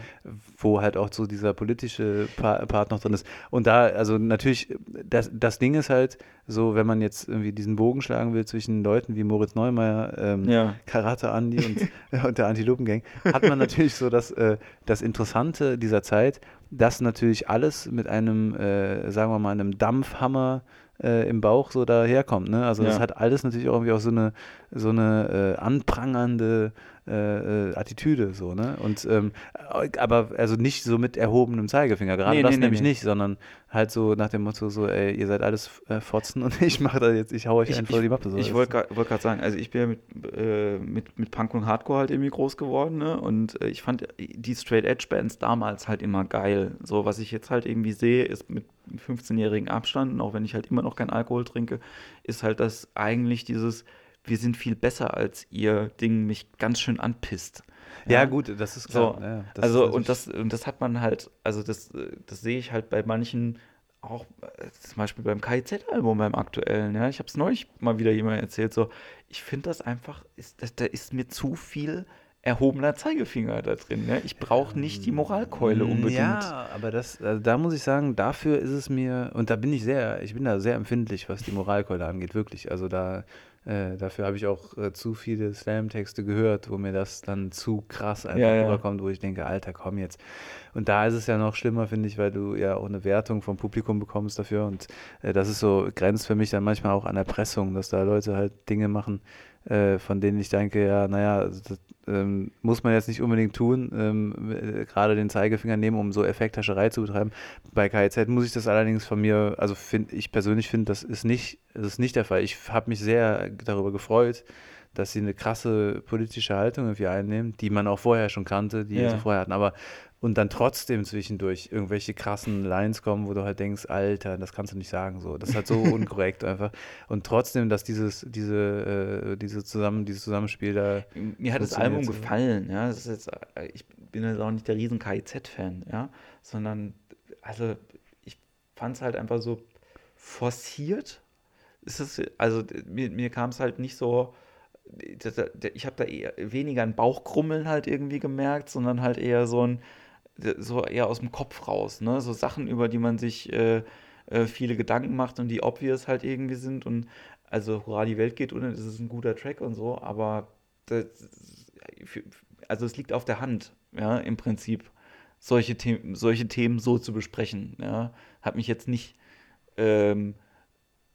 wo halt auch so dieser politische pa Part noch drin ist. Und da, also natürlich, das, das Ding ist halt so, wenn man jetzt irgendwie diesen Bogen schlagen will zwischen Leuten wie Moritz Neumeier, ähm, ja. Karate Andi und, und der Antilopengang, hat man natürlich so das, äh, das Interessante dieser Zeit, dass natürlich alles mit einem, äh, sagen wir mal, einem Dampfhammer äh, im Bauch so daherkommt. Ne? Also ja. das hat alles natürlich auch irgendwie auch so eine, so eine äh, anprangernde äh, äh, Attitüde so, ne? Und ähm, aber also nicht so mit erhobenem Zeigefinger, gerade nee, das nee, nämlich nee. nicht, sondern halt so nach dem Motto so, ey, ihr seid alles äh, Fotzen und ich mache da jetzt, ich hau euch ich, einfach die Mappe so. Ich wollte wollt gerade sagen, also ich bin ja mit, äh, mit, mit Punk und Hardcore halt irgendwie groß geworden, ne? Und äh, ich fand die Straight Edge Bands damals halt immer geil. So, was ich jetzt halt irgendwie sehe, ist mit 15-jährigen Abstand, auch wenn ich halt immer noch kein Alkohol trinke, ist halt das eigentlich dieses wir sind viel besser als ihr Ding mich ganz schön anpisst. Ja, ja gut, das ist klar. So, ja, das also, und das, und das hat man halt, also das, das sehe ich halt bei manchen auch äh, zum Beispiel beim KIZ-Album, beim aktuellen, ja, ich habe es neulich mal wieder jemand erzählt, so, ich finde das einfach, ist, da ist mir zu viel erhobener Zeigefinger da drin. Ne? Ich brauche nicht die Moralkeule unbedingt. Ja, aber das, also da muss ich sagen, dafür ist es mir, und da bin ich sehr, ich bin da sehr empfindlich, was die Moralkeule angeht, wirklich. Also da äh, dafür habe ich auch äh, zu viele Slam-Texte gehört, wo mir das dann zu krass einfach ja, rüberkommt, wo ich denke, Alter, komm jetzt. Und da ist es ja noch schlimmer, finde ich, weil du ja auch eine Wertung vom Publikum bekommst dafür. Und äh, das ist so, grenzt für mich dann manchmal auch an Erpressung, dass da Leute halt Dinge machen, äh, von denen ich denke, ja, naja, also das ähm, muss man jetzt nicht unbedingt tun, ähm, äh, gerade den Zeigefinger nehmen, um so Effekthascherei zu betreiben. Bei KIZ muss ich das allerdings von mir, also find, ich persönlich finde, das das ist nicht der Fall. Ich habe mich sehr darüber gefreut, dass sie eine krasse politische Haltung irgendwie einnehmen, die man auch vorher schon kannte, die ja. sie vorher hatten. Aber und dann trotzdem zwischendurch irgendwelche krassen Lines kommen, wo du halt denkst, Alter, das kannst du nicht sagen so. Das ist halt so unkorrekt einfach. Und trotzdem, dass dieses, diese, äh, diese zusammen, dieses Zusammenspiel da. Mir hat das Album gefallen, ja. Das ist jetzt, äh, ich bin jetzt auch nicht der riesen KIZ-Fan, ja, sondern also ich fand es halt einfach so forciert. Ist das, also mir, mir kam es halt nicht so ich habe da eher weniger ein Bauchkrummeln halt irgendwie gemerkt, sondern halt eher so ein, so eher aus dem Kopf raus, ne? So Sachen, über die man sich äh, äh, viele Gedanken macht und die obvious halt irgendwie sind. Und also Hurra, die Welt geht unter, das ist ein guter Track und so, aber das, also es liegt auf der Hand, ja, im Prinzip, solche, The solche Themen so zu besprechen. Ja. Hat mich jetzt nicht ähm,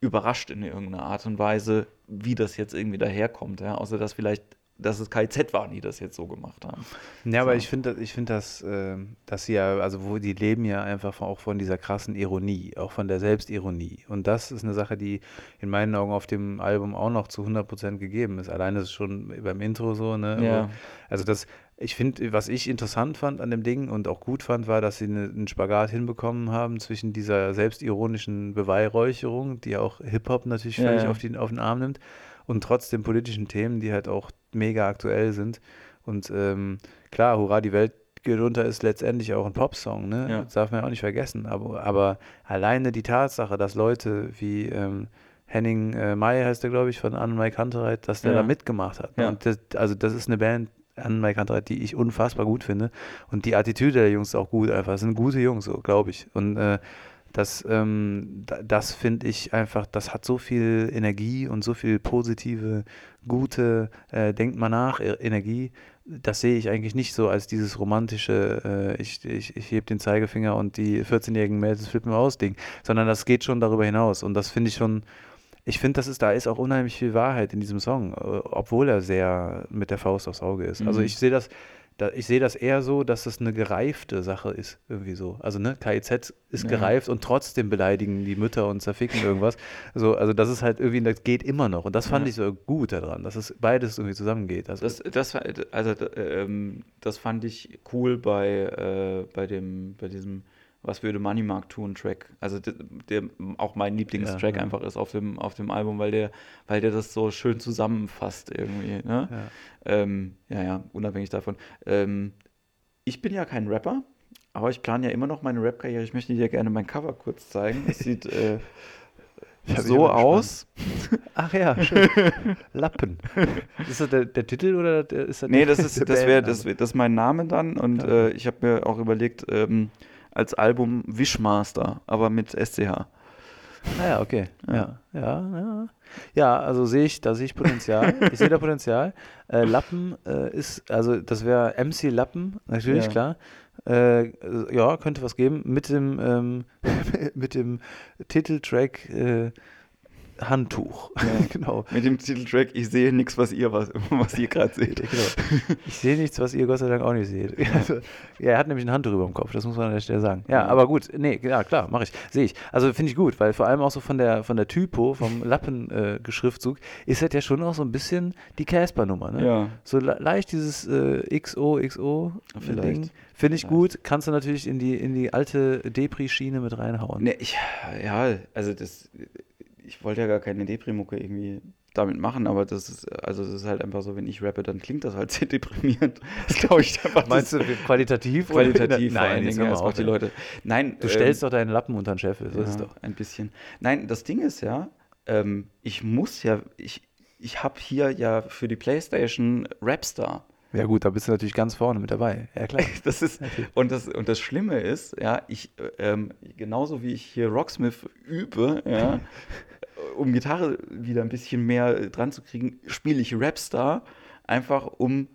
überrascht in irgendeiner Art und Weise, wie das jetzt irgendwie daherkommt, ja, außer dass vielleicht dass es KZ waren, die das jetzt so gemacht haben. Ja, so. aber ich finde, ich finde, dass, äh, dass sie ja, also wo die leben ja einfach auch von dieser krassen Ironie, auch von der Selbstironie. Und das ist eine Sache, die in meinen Augen auf dem Album auch noch zu 100% gegeben ist. Alleine ist es schon beim Intro so, ne? Ja. Also das, ich finde, was ich interessant fand an dem Ding und auch gut fand, war, dass sie eine, einen Spagat hinbekommen haben zwischen dieser selbstironischen Beweihräucherung, die auch Hip-Hop natürlich ja, völlig ja. Auf, den, auf den Arm nimmt, und trotzdem politischen Themen, die halt auch mega aktuell sind. Und ähm, klar, Hurra, die Welt geht unter ist letztendlich auch ein Popsong, ne? Ja. Das darf man ja auch nicht vergessen. Aber, aber alleine die Tatsache, dass Leute wie ähm, Henning äh, May heißt der, glaube ich, von Anne Mike Hunterreit, dass der ja. da mitgemacht hat. Ja. Und das, also das ist eine Band, Hunterreit, die ich unfassbar gut finde. Und die Attitüde der Jungs ist auch gut einfach. Das sind gute Jungs, so glaube ich. Und äh, das, ähm, das finde ich einfach, das hat so viel Energie und so viel positive, gute, äh, denkt mal nach, e-, Energie. Das sehe ich eigentlich nicht so als dieses romantische, äh, ich, ich, ich heb den Zeigefinger und die 14-jährigen Mädels flippen aus Ding, sondern das geht schon darüber hinaus. Und das finde ich schon, ich finde, das ist, da ist auch unheimlich viel Wahrheit in diesem Song, äh, obwohl er sehr mit der Faust aufs Auge ist. Also mhm. Also ich sehe das, da, ich sehe das eher so, dass das eine gereifte Sache ist, irgendwie so. Also, ne, KIZ ist ja. gereift und trotzdem beleidigen die Mütter und zerficken irgendwas. So, also, das ist halt irgendwie, das geht immer noch. Und das fand ja. ich so gut daran, dass es beides irgendwie zusammengeht. Also, das, das, also, ähm, das fand ich cool bei, äh, bei, dem, bei diesem was würde Money Mark tun Track. Also der, der auch mein Lieblingstrack ja, ja. einfach ist auf dem, auf dem Album, weil der, weil der das so schön zusammenfasst irgendwie. Ne? Ja. Ähm, ja, ja, unabhängig davon. Ähm, ich bin ja kein Rapper, aber ich plane ja immer noch meine Rap-Karriere. Ich möchte dir gerne mein Cover kurz zeigen. Es sieht äh, so aus. Ach ja, schön. Lappen. Ist das der, der Titel oder ist das Nee, das ist das wäre das, das ist mein Name dann und äh, ich habe mir auch überlegt, ähm, als Album Wishmaster, aber mit SCH. Ah ja, okay. Ja, ja, ja. Ja, also sehe ich, da sehe ich Potenzial. ich sehe da Potenzial. Äh, Lappen äh, ist, also das wäre MC Lappen, natürlich, ja. klar. Äh, ja, könnte was geben. Mit dem, ähm, mit dem Titeltrack äh, Handtuch. Ja, genau. Mit dem Titeltrack, ich sehe nichts, was ihr, was, was ihr gerade seht. genau. Ich sehe nichts, was ihr Gott sei Dank auch nicht seht. Also, ja, er hat nämlich ein Handtuch über dem Kopf, das muss man an der Stelle sagen. Ja, aber gut, nee, ja klar, mache ich. Sehe ich. Also finde ich gut, weil vor allem auch so von der von der Typo, vom Lappengeschriftzug, äh, ist das ja schon auch so ein bisschen die Casper-Nummer, ne? Ja. So leicht dieses äh, XO, XO Ding. Finde ich gut, kannst du natürlich in die, in die alte Depri-Schiene mit reinhauen. Nee, ich, ja, also das ich wollte ja gar keine Deprimucke irgendwie damit machen, aber das ist, also das ist halt einfach so, wenn ich rappe, dann klingt das halt sehr deprimierend. Das glaube ich einfach. Meinst du qualitativ? Qualitativ, vor allen das die Leute. Nein. Du ähm, stellst doch deinen Lappen unter den Scheffel, so ja, ist doch. Ein bisschen. Nein, das Ding ist ja, ähm, ich muss ja, ich, ich habe hier ja für die Playstation Rapstar. Ja gut, da bist du natürlich ganz vorne mit dabei. Ja klar. das ist, und, das, und das Schlimme ist, ja, ich, ähm, genauso wie ich hier Rocksmith übe, ja, um Gitarre wieder ein bisschen mehr dran zu kriegen, spiele ich Rapstar, einfach um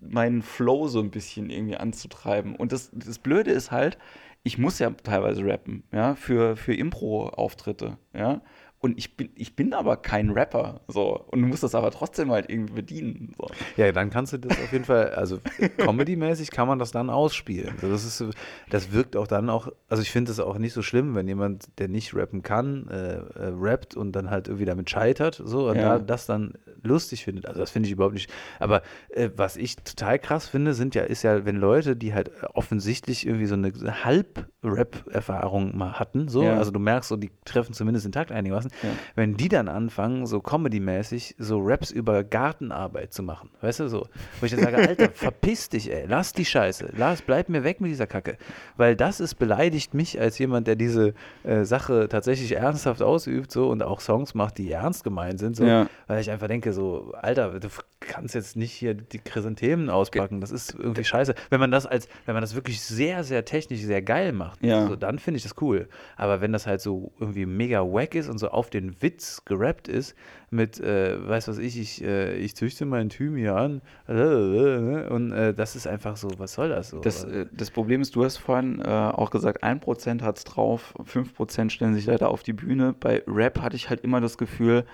meinen Flow so ein bisschen irgendwie anzutreiben. Und das, das Blöde ist halt, ich muss ja teilweise rappen, ja, für, für Impro-Auftritte, ja. Und ich bin, ich bin aber kein Rapper. So. Und du musst das aber trotzdem halt irgendwie bedienen. So. Ja, dann kannst du das auf jeden Fall, also comedy-mäßig kann man das dann ausspielen. Also das, ist, das wirkt auch dann auch, also ich finde es auch nicht so schlimm, wenn jemand, der nicht rappen kann, äh, äh, rappt und dann halt irgendwie damit scheitert, so, und ja. da, das dann lustig findet. Also das finde ich überhaupt nicht. Aber äh, was ich total krass finde, sind ja, ist ja, wenn Leute, die halt offensichtlich irgendwie so eine Halb-Rap-Erfahrung mal hatten, so, ja. also du merkst so, die treffen zumindest den Takt einigermaßen, ja. Wenn die dann anfangen, so Comedy-mäßig, so Raps über Gartenarbeit zu machen, weißt du, so, wo ich dann sage, Alter, verpiss dich, ey, lass die Scheiße, lass, bleib mir weg mit dieser Kacke, weil das ist, beleidigt mich als jemand, der diese äh, Sache tatsächlich ernsthaft ausübt, so, und auch Songs macht, die ernst gemeint sind, so, ja. weil ich einfach denke, so, Alter, du kannst jetzt nicht hier die Chrysanthemen auspacken. Das ist irgendwie scheiße. Wenn man das als, wenn man das wirklich sehr, sehr technisch, sehr geil macht, Ja. so, dann finde ich das cool. Aber wenn das halt so irgendwie mega wack ist und so auf den Witz gerappt ist, mit, äh, weiß was ich, ich, äh, ich züchte meinen Thymian und äh, das ist einfach so, was soll das so? Das, äh, das Problem ist, du hast vorhin äh, auch gesagt, 1% hat es drauf, 5% stellen sich leider auf die Bühne. Bei Rap hatte ich halt immer das Gefühl,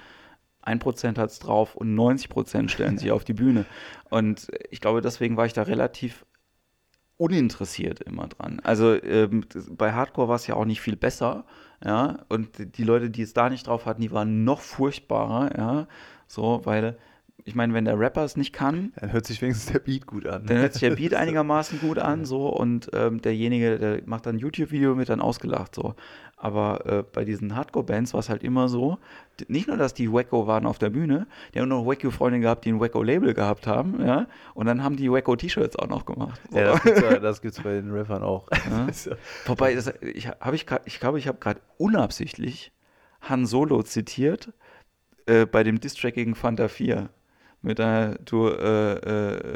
1% hat es drauf und 90% stellen sich auf die Bühne. Und ich glaube, deswegen war ich da relativ uninteressiert immer dran. Also ähm, bei Hardcore war es ja auch nicht viel besser, ja, und die Leute, die es da nicht drauf hatten, die waren noch furchtbarer, ja, so, weil ich meine, wenn der Rapper es nicht kann, dann hört sich wenigstens der Beat gut an. dann hört sich der Beat einigermaßen gut an, so, und ähm, derjenige, der macht dann ein YouTube-Video, wird dann ausgelacht, so. Aber äh, bei diesen Hardcore-Bands war es halt immer so, nicht nur, dass die Wacko waren auf der Bühne, die haben noch Wacko-Freunde gehabt, die ein Wacko-Label gehabt haben, ja, und dann haben die Wacko-T-Shirts auch noch gemacht. So. Ja, das gibt's, ja, das gibt's bei den Rappern auch. Ja. Wobei, das, ich, hab ich, grad- ich glaube, ich habe gerade unabsichtlich Han Solo zitiert äh, bei dem Distrack gegen Fanta 4. Mit deiner, du, äh,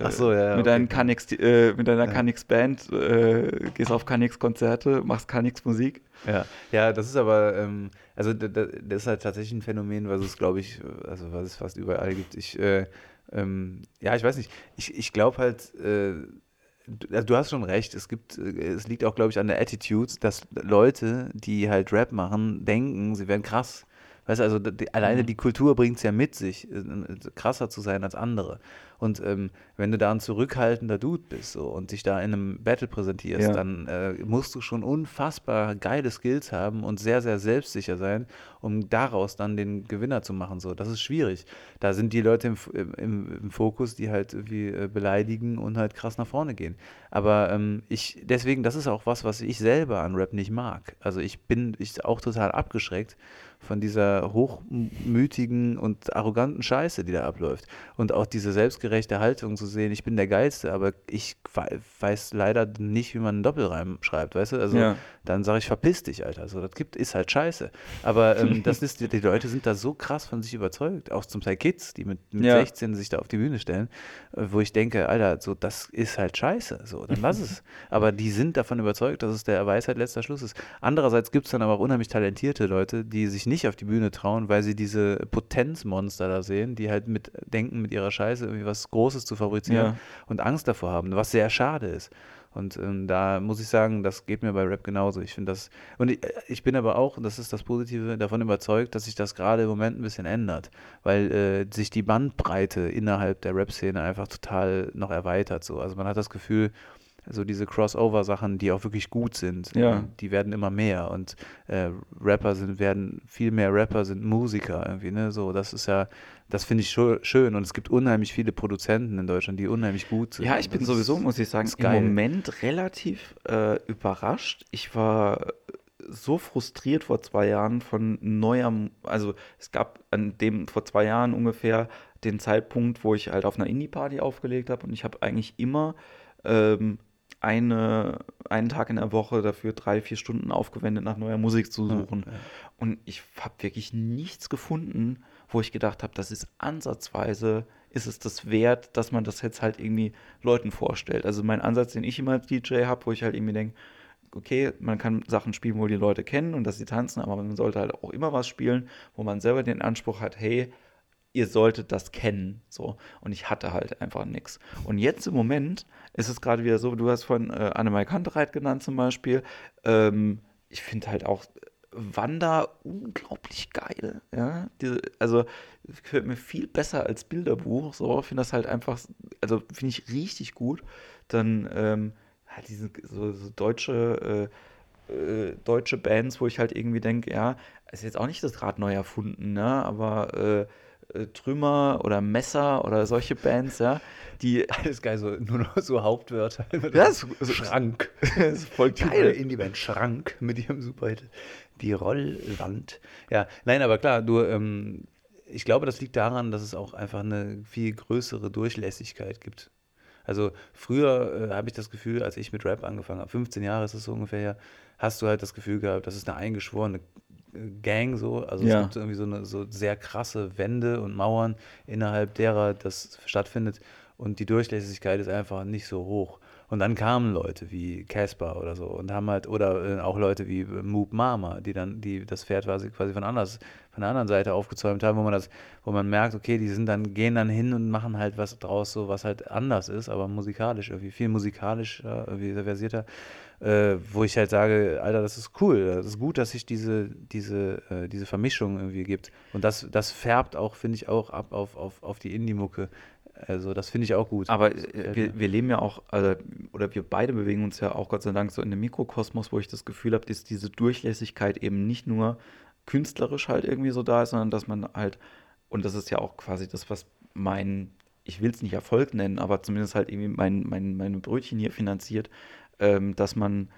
äh, so, ja, mit, okay. Kanix, äh, mit deiner Ja. Kanix Band, äh, gehst auf Kanix Konzerte, machst Kanix Musik. Ja, ja, das ist aber, ähm, also da- da- das ist halt tatsächlich ein Phänomen, was es, glaube ich, also was es fast überall gibt. Ich, äh, ähm, ja, ich weiß nicht, ich, ich glaube halt, äh, du, also du hast schon recht, es gibt, es liegt auch, glaube ich, an der Attitude, dass Leute, die halt Rap machen, denken, sie wären krass. Weißt du, also die, alleine Mhm. die Kultur bringt es ja mit sich, äh, krasser zu sein als andere. Und ähm, wenn du da ein zurückhaltender Dude bist so, und dich da in einem Battle präsentierst, Ja. dann äh, musst du schon unfassbar geile Skills haben und sehr, sehr selbstsicher sein, um daraus dann den Gewinner zu machen. So, das ist schwierig. Da sind die Leute im, im, im Fokus, die halt irgendwie äh, beleidigen und halt krass nach vorne gehen. Aber ähm, ich, deswegen, das ist auch was, was ich selber an Rap nicht mag. Also ich bin ich auch total abgeschreckt von dieser hochmütigen und arroganten Scheiße, die da abläuft. Und auch diese selbstgerechte Haltung zu sehen, ich bin der Geilste, aber ich we- weiß leider nicht, wie man einen Doppelreim schreibt, weißt du? Also Ja. dann sage ich, verpiss dich, Alter. So, das gibt, ist halt scheiße. Aber ähm, das ist, die, die Leute sind da so krass von sich überzeugt, auch zum Teil Kids, die mit, mit Ja. 16 sich da auf die Bühne stellen, äh, wo ich denke, Alter, so, das ist halt scheiße. So, dann lass es. Aber die sind davon überzeugt, dass es der Weisheit letzter Schluss ist. Andererseits gibt es dann aber auch unheimlich talentierte Leute, die sich nicht auf die Bühne trauen, weil sie diese Potenzmonster da sehen, die halt mit denken, mit ihrer Scheiße irgendwie was Großes zu fabrizieren Ja. und Angst davor haben, was sehr schade ist. Und ähm, da muss ich sagen, das geht mir bei Rap genauso. Ich finde das, und ich, äh, ich bin aber auch, und das ist das Positive, davon überzeugt, dass sich das gerade im Moment ein bisschen ändert, weil äh, sich die Bandbreite innerhalb der Rap-Szene einfach total noch erweitert. So. Also man hat das Gefühl, so diese Crossover-Sachen, die auch wirklich gut sind, Ja. äh, die werden immer mehr und äh, Rapper sind, werden, viel mehr Rapper sind Musiker irgendwie, ne, so, das ist ja, das finde ich schön und es gibt unheimlich viele Produzenten in Deutschland, die unheimlich gut sind. Ja, ich bin das sowieso, muss ich sagen, im. Moment relativ äh, überrascht. Ich war so frustriert vor zwei Jahren von neuer, also es gab an dem vor zwei Jahren ungefähr den Zeitpunkt, wo ich halt auf einer Indie-Party aufgelegt habe und ich habe eigentlich immer ähm, eine, einen Tag in der Woche dafür drei, vier Stunden aufgewendet, nach neuer Musik zu suchen. ja. Und ich habe wirklich nichts gefunden, wo ich gedacht habe, das ist ansatzweise, ist es das wert, dass man das jetzt halt irgendwie Leuten vorstellt. Also mein Ansatz, den ich immer als DJ habe, wo ich halt irgendwie denke, okay, man kann Sachen spielen, wo die Leute kennen und dass sie tanzen, aber man sollte halt auch immer was spielen, wo man selber den Anspruch hat, hey, ihr solltet das kennen. So. Und ich hatte halt einfach nichts. Und jetzt im Moment ist es gerade wieder so, du hast von äh, Annemai Kantereit genannt zum Beispiel. Ähm, ich finde halt auch Wanda unglaublich geil. Ja? Diese, also gefällt mir viel besser als Bilderbuch. So, finde das halt einfach, also finde ich richtig gut. Dann ähm, halt diese so, so deutsche äh, äh, deutsche Bands, wo ich halt irgendwie denke, ja, ist jetzt auch nicht das Rad neu erfunden, ne? aber äh, Trümmer oder Messer oder solche Bands, ja, die Alles geil, so, nur noch so Hauptwörter. Ja, ist- ist- Schrank. ist voll geil. Indie-Band Schrank mit ihrem Superhit. Die Rollwand. Ja, nein, aber klar, du, ähm, ich glaube, das liegt daran, dass es auch einfach eine viel größere Durchlässigkeit gibt. Also früher äh, habe ich das Gefühl, als ich mit Rap angefangen habe, 15 Jahre ist es so ungefähr her, hast du halt das Gefühl gehabt, das ist eine eingeschworene Gang so. Also Ja. es gibt irgendwie so eine so sehr krasse Wände und Mauern, innerhalb derer das stattfindet. Und die Durchlässigkeit ist einfach nicht so hoch. Und dann kamen Leute wie Casper oder so und haben halt, oder äh, auch Leute wie äh, Moop Mama, die dann, die das Pferd quasi, quasi von anders, von der anderen Seite aufgezäumt haben, wo man das, wo man merkt, okay, die sind dann, gehen dann hin und machen halt was draus, so was halt anders ist, aber musikalisch irgendwie, viel musikalischer, irgendwie versierter äh, wo ich halt sage, Alter, das ist cool, das ist gut, dass sich diese, diese, äh, diese Vermischung irgendwie gibt. Und das, das färbt auch, finde ich, auch ab auf, auf, auf die Indie-Mucke. Also das finde ich auch gut. Aber äh, wir, wir leben ja auch, also, oder wir beide bewegen uns ja auch Gott sei Dank so in einem Mikrokosmos, wo ich das Gefühl habe, dass diese Durchlässigkeit eben nicht nur künstlerisch halt irgendwie so da ist, sondern dass man halt, und das ist ja auch quasi das, was mein, ich will es nicht Erfolg nennen, aber zumindest halt irgendwie mein, mein, meine Brötchen hier finanziert, ähm, dass man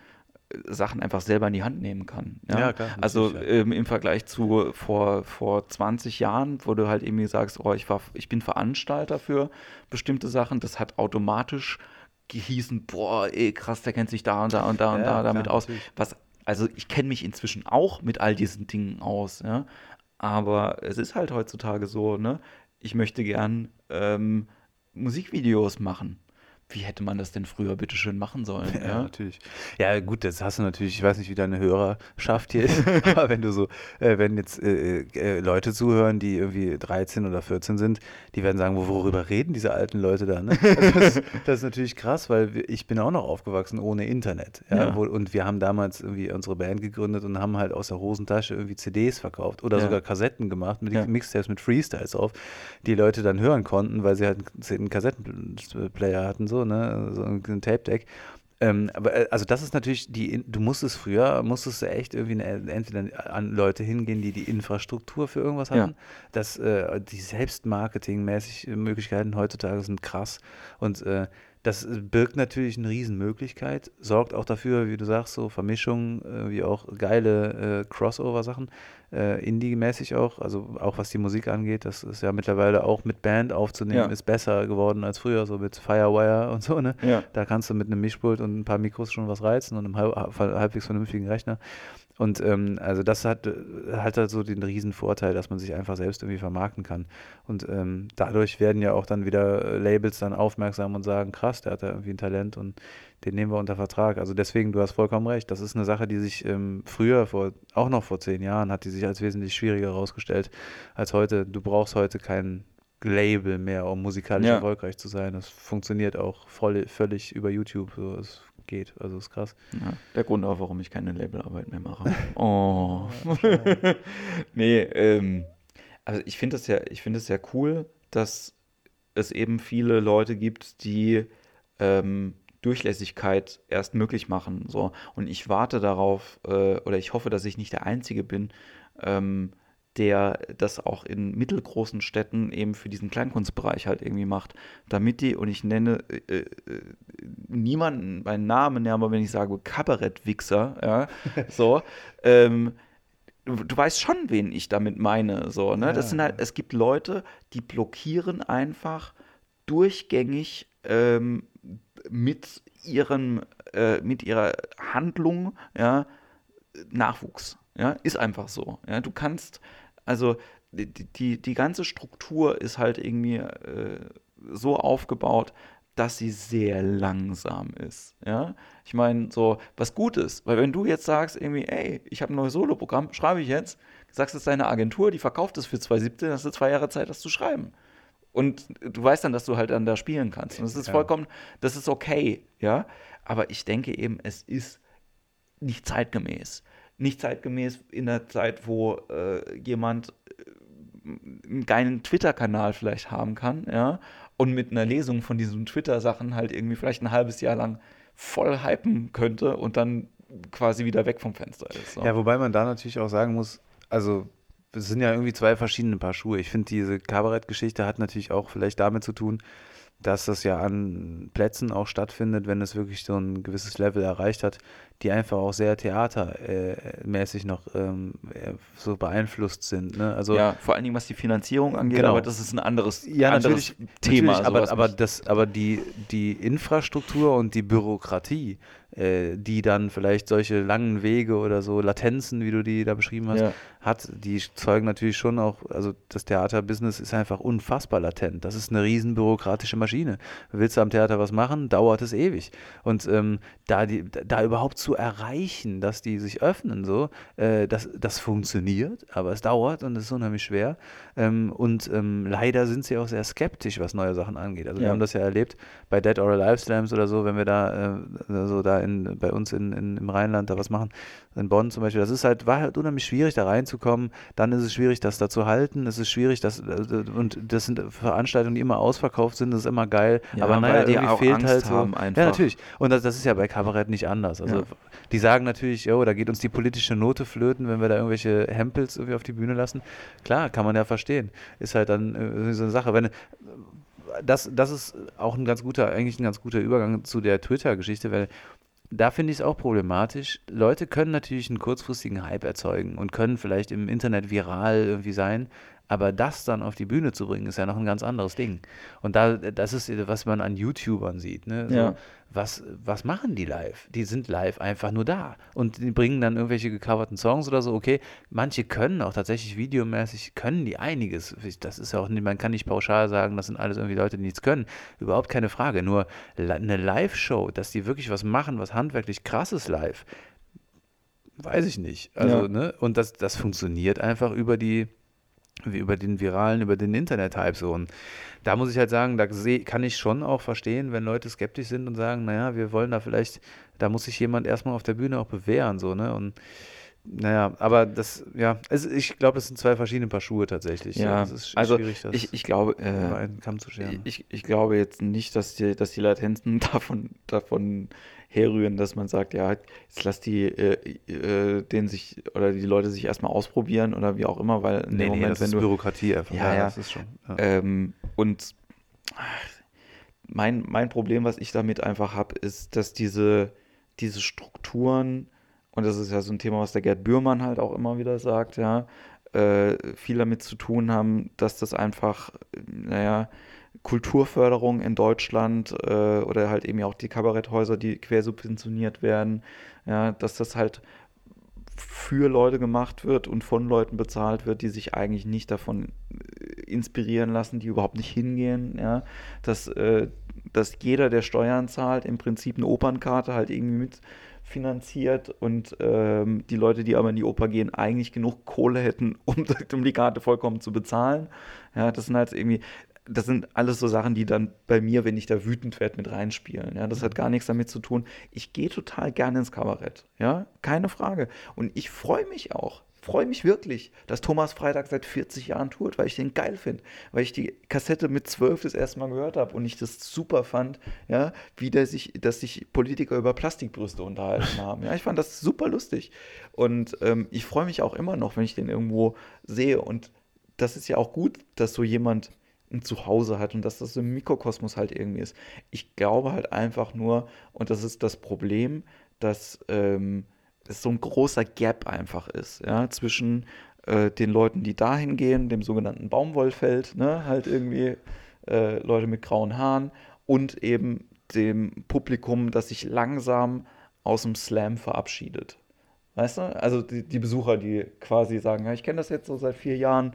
äh, Sachen einfach selber in die Hand nehmen kann. Ja, Ja, klar, also ähm, im Vergleich zu vor, vor 20 Jahren, wo du halt irgendwie sagst, oh, ich war, ich bin Veranstalter für bestimmte Sachen, das hat automatisch gehießen, boah, ey, krass, der kennt sich da und da und da und Ja, da klar, damit aus. natürlich. Was, also ich kenne mich inzwischen auch mit all diesen Dingen aus, ja. Aber es ist halt heutzutage so, ne? Ich möchte gern ähm, Musikvideos machen. Wie hätte man das denn früher bitteschön machen sollen? Ja, Ja, natürlich. Ja, gut, das hast du natürlich, ich weiß nicht, wie deine Hörerschaft hier ist, aber wenn du so, äh, wenn jetzt äh, äh, Leute zuhören, die irgendwie 13 oder 14 sind, die werden sagen, wo- worüber reden diese alten Leute da? Ne? Also das, das ist natürlich krass, weil ich bin auch noch aufgewachsen ohne Internet. Ja? Ja. Wo, und wir haben damals irgendwie unsere Band gegründet und haben halt aus der Hosentasche irgendwie CDs verkauft oder Ja. sogar Kassetten gemacht mit Ja. Mixtapes mit Freestyles auf, die Leute dann hören konnten, weil sie halt einen Kassettenplayer hatten, so, ne, so ein Tape-Deck. Ähm, aber äh, also das ist natürlich die, du musstest früher, musstest du echt irgendwie eine, entweder an Leute hingehen, die die Infrastruktur für irgendwas Ja. hatten. Das, äh, die Selbstmarketing-mäßig Möglichkeiten heutzutage sind krass. Und äh, das birgt natürlich eine Riesenmöglichkeit, sorgt auch dafür, wie du sagst, so Vermischung, äh, wie auch geile äh, Crossover-Sachen, äh, Indie-mäßig auch, also auch was die Musik angeht, das ist ja mittlerweile auch mit Band aufzunehmen, Ja. ist besser geworden als früher, so mit Firewire und so, ne? Ja. Da kannst du mit einem Mischpult und ein paar Mikros schon was reizen und einem halb, halbwegs vernünftigen Rechner. Und ähm, also das hat, äh, hat halt so den riesen Vorteil, dass man sich einfach selbst irgendwie vermarkten kann. Und ähm, dadurch werden ja auch dann wieder äh, Labels dann aufmerksam und sagen, krass, der hat da irgendwie ein Talent und den nehmen wir unter Vertrag. Also deswegen, du hast vollkommen recht, das ist eine Sache, die sich ähm, früher, vor, auch noch vor zehn Jahren, hat die sich als wesentlich schwieriger herausgestellt als heute. Du brauchst heute kein Label mehr, um musikalisch Ja. erfolgreich zu sein. Das funktioniert auch voll, völlig über YouTube. So, es geht, also ist krass. Ja, der Grund auch, warum ich keine Labelarbeit mehr mache. Oh. nee, ähm, also ich finde es ja, ich finde es ja cool, dass es eben viele Leute gibt, die ähm, Durchlässigkeit erst möglich machen. So. Und ich warte darauf, äh, oder ich hoffe, dass ich nicht der Einzige bin, ähm, der das auch in mittelgroßen Städten eben für diesen Kleinkunstbereich halt irgendwie macht, damit die, und ich nenne äh, äh, niemanden beim Namen, ja, aber wenn ich sage Kabarettwichser, ja, so, ähm, du, du weißt schon, wen ich damit meine, so, ne? Das Ja. sind halt, es gibt Leute, die blockieren einfach durchgängig ähm, mit ihrem, äh, mit ihrer Handlung, ja, Nachwuchs. Ja, ist einfach so. Ja, du kannst, also die, die, die ganze Struktur ist halt irgendwie äh, so aufgebaut, dass sie sehr langsam ist. Ja, ich meine, so was Gutes, weil wenn du jetzt sagst, irgendwie, ey, ich habe ein neues Soloprogramm, schreibe ich jetzt, sagst es deiner Agentur, die verkauft es für 2,17, dann hast du zwei Jahre Zeit, das zu schreiben. Und du weißt dann, dass du halt dann da spielen kannst. Und das ist vollkommen, das ist okay, ja. Aber ich denke eben, es ist nicht zeitgemäß. Nicht zeitgemäß in der Zeit, wo äh, jemand äh, einen geilen Twitter-Kanal vielleicht haben kann, ja, und mit einer Lesung von diesen Twitter-Sachen halt irgendwie vielleicht ein halbes Jahr lang voll hypen könnte und dann quasi wieder weg vom Fenster ist. So. Ja, wobei man da natürlich auch sagen muss, also es sind ja irgendwie zwei verschiedene Paar Schuhe. Ich finde, diese Kabarettgeschichte hat natürlich auch vielleicht damit zu tun, dass das ja an Plätzen auch stattfindet, wenn es wirklich so ein gewisses Level erreicht hat, die einfach auch sehr theatermäßig noch ähm, äh, so beeinflusst sind. Ne? Also, ja, vor allen Dingen was die Finanzierung angeht, genau. aber das ist ein anderes, ja, anderes natürlich, Thema. Aber, aber, das, aber die, die Infrastruktur und die Bürokratie, äh, die dann vielleicht solche langen Wege oder so Latenzen, wie du die da beschrieben hast, ja. hat, die zeugen natürlich schon auch, also das Theaterbusiness ist einfach unfassbar latent. Das ist eine riesen bürokratische Maschine. Willst du am Theater was machen, dauert es ewig. Und ähm, da, die, da überhaupt zu erreichen, dass die sich öffnen, so, äh, das, das funktioniert, aber es dauert und es ist unheimlich schwer. Ähm, und ähm, leider sind sie auch sehr skeptisch, was neue Sachen angeht. Also ja. wir haben das ja erlebt bei Dead or Alive Slams oder so, wenn wir da äh, so da in, bei uns in, in, im Rheinland da was machen, in Bonn zum Beispiel, das ist halt, war halt unheimlich schwierig, da reinzukommen. Dann ist es schwierig, das da zu halten. Es ist schwierig, das, äh, und das sind Veranstaltungen, die immer ausverkauft sind, das ist immer geil. Ja, aber naja, die auch fehlt Angst halt so. Haben einfach. Ja, natürlich. Und das, das ist ja bei Kabarett nicht anders. Also ja. die sagen natürlich, jo, da geht uns die politische Note flöten, wenn wir da irgendwelche Hempels irgendwie auf die Bühne lassen. Klar, kann man ja verstehen. Ist halt dann äh, so eine Sache. Wenn, das, das ist auch ein ganz guter, eigentlich ein ganz guter Übergang zu der Twitter-Geschichte, weil da finde ich es auch problematisch. Leute können natürlich einen kurzfristigen Hype erzeugen und können vielleicht im Internet viral irgendwie sein, aber das dann auf die Bühne zu bringen, ist ja noch ein ganz anderes Ding. Und da, das ist, was man an YouTubern sieht. Ne? So, ja. was, was machen die live? Die sind live einfach nur da. Und die bringen dann irgendwelche gecoverten Songs oder so. Okay, manche können auch tatsächlich videomäßig, können die einiges. Das ist ja auch, man kann nicht pauschal sagen, das sind alles irgendwie Leute, die nichts können. Überhaupt keine Frage. Nur eine Live-Show, dass die wirklich was machen, was handwerklich krasses live, weiß ich nicht. Also, ja. ne? Und das, das funktioniert einfach über die über den viralen, über den Internet-Hype so. Und da muss ich halt sagen, da kann ich schon auch verstehen, wenn Leute skeptisch sind und sagen, naja, wir wollen da vielleicht, da muss sich jemand erstmal auf der Bühne auch bewähren, so, ne? Und naja, aber das, ja, also ich glaube, das sind zwei verschiedene Paar Schuhe tatsächlich. Ja, es ist also schwierig, das ich, ich glaube, äh, einen Kamm zu scheren. Ich, ich glaube jetzt nicht, dass die, dass die Latenzen davon, davon herrühren, dass man sagt, ja, jetzt lass die äh, äh, den sich oder die Leute sich erstmal ausprobieren oder wie auch immer, weil in nee, dem Moment, nee, das wenn ist du Bürokratie einfach. Ja, ja, das ist schon. Ja. Ähm, und mein, mein Problem, was ich damit einfach habe, ist, dass diese, diese Strukturen, und das ist ja so ein Thema, was der Gerd Bührmann halt auch immer wieder sagt, ja, äh, viel damit zu tun haben, dass das einfach, naja, Kulturförderung in Deutschland äh, oder halt eben auch die Kabaretthäuser, die quersubventioniert werden, ja, dass das halt für Leute gemacht wird und von Leuten bezahlt wird, die sich eigentlich nicht davon äh, inspirieren lassen, die überhaupt nicht hingehen, ja, dass, äh, dass jeder, der Steuern zahlt, im Prinzip eine Opernkarte halt irgendwie mitfinanziert und ähm, die Leute, die aber in die Oper gehen, eigentlich genug Kohle hätten, um, um die Karte vollkommen zu bezahlen. Ja, das sind halt irgendwie, das sind alles so Sachen, die dann bei mir, wenn ich da wütend werde, mit reinspielen. Ja, das hat gar nichts damit zu tun. Ich gehe total gerne ins Kabarett. Ja, keine Frage. Und ich freue mich auch. Freue mich wirklich, dass Thomas Freitag seit 40 Jahren tut, weil ich den geil finde, weil ich die Kassette mit 12 das erste Mal gehört habe und ich das super fand, ja, wie der sich, dass sich Politiker über Plastikbrüste unterhalten haben. Ja, ich fand das super lustig. Und ähm, ich freue mich auch immer noch, wenn ich den irgendwo sehe. Und das ist ja auch gut, dass so jemand ein Zuhause hat und dass das so ein Mikrokosmos halt irgendwie ist. Ich glaube halt einfach nur, und das ist das Problem, dass ähm, es so ein großer Gap einfach ist, ja, zwischen äh, den Leuten, die dahin gehen, dem sogenannten Baumwollfeld, ne, halt irgendwie äh, Leute mit grauen Haaren und eben dem Publikum, das sich langsam aus dem Slam verabschiedet. Weißt du? Also die, die Besucher, die quasi sagen, ja, ich kenne das jetzt so seit vier Jahren,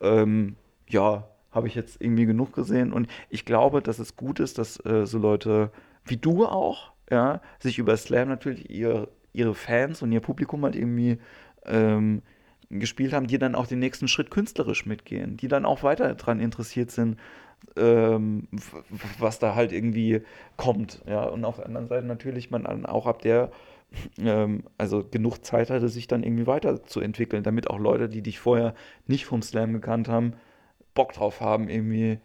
ähm, ja, habe ich jetzt irgendwie genug gesehen. Und ich glaube, dass es gut ist, dass äh, so Leute wie du auch, ja, sich über Slam natürlich ihr, ihre Fans und ihr Publikum halt irgendwie ähm, gespielt haben, die dann auch den nächsten Schritt künstlerisch mitgehen, die dann auch weiter daran interessiert sind, ähm, was da halt irgendwie kommt. Ja, und auf der anderen Seite natürlich man dann auch ab der ähm, also genug Zeit hatte, sich dann irgendwie weiterzuentwickeln, damit auch Leute, die dich vorher nicht vom Slam gekannt haben, Bock drauf haben, irgendwie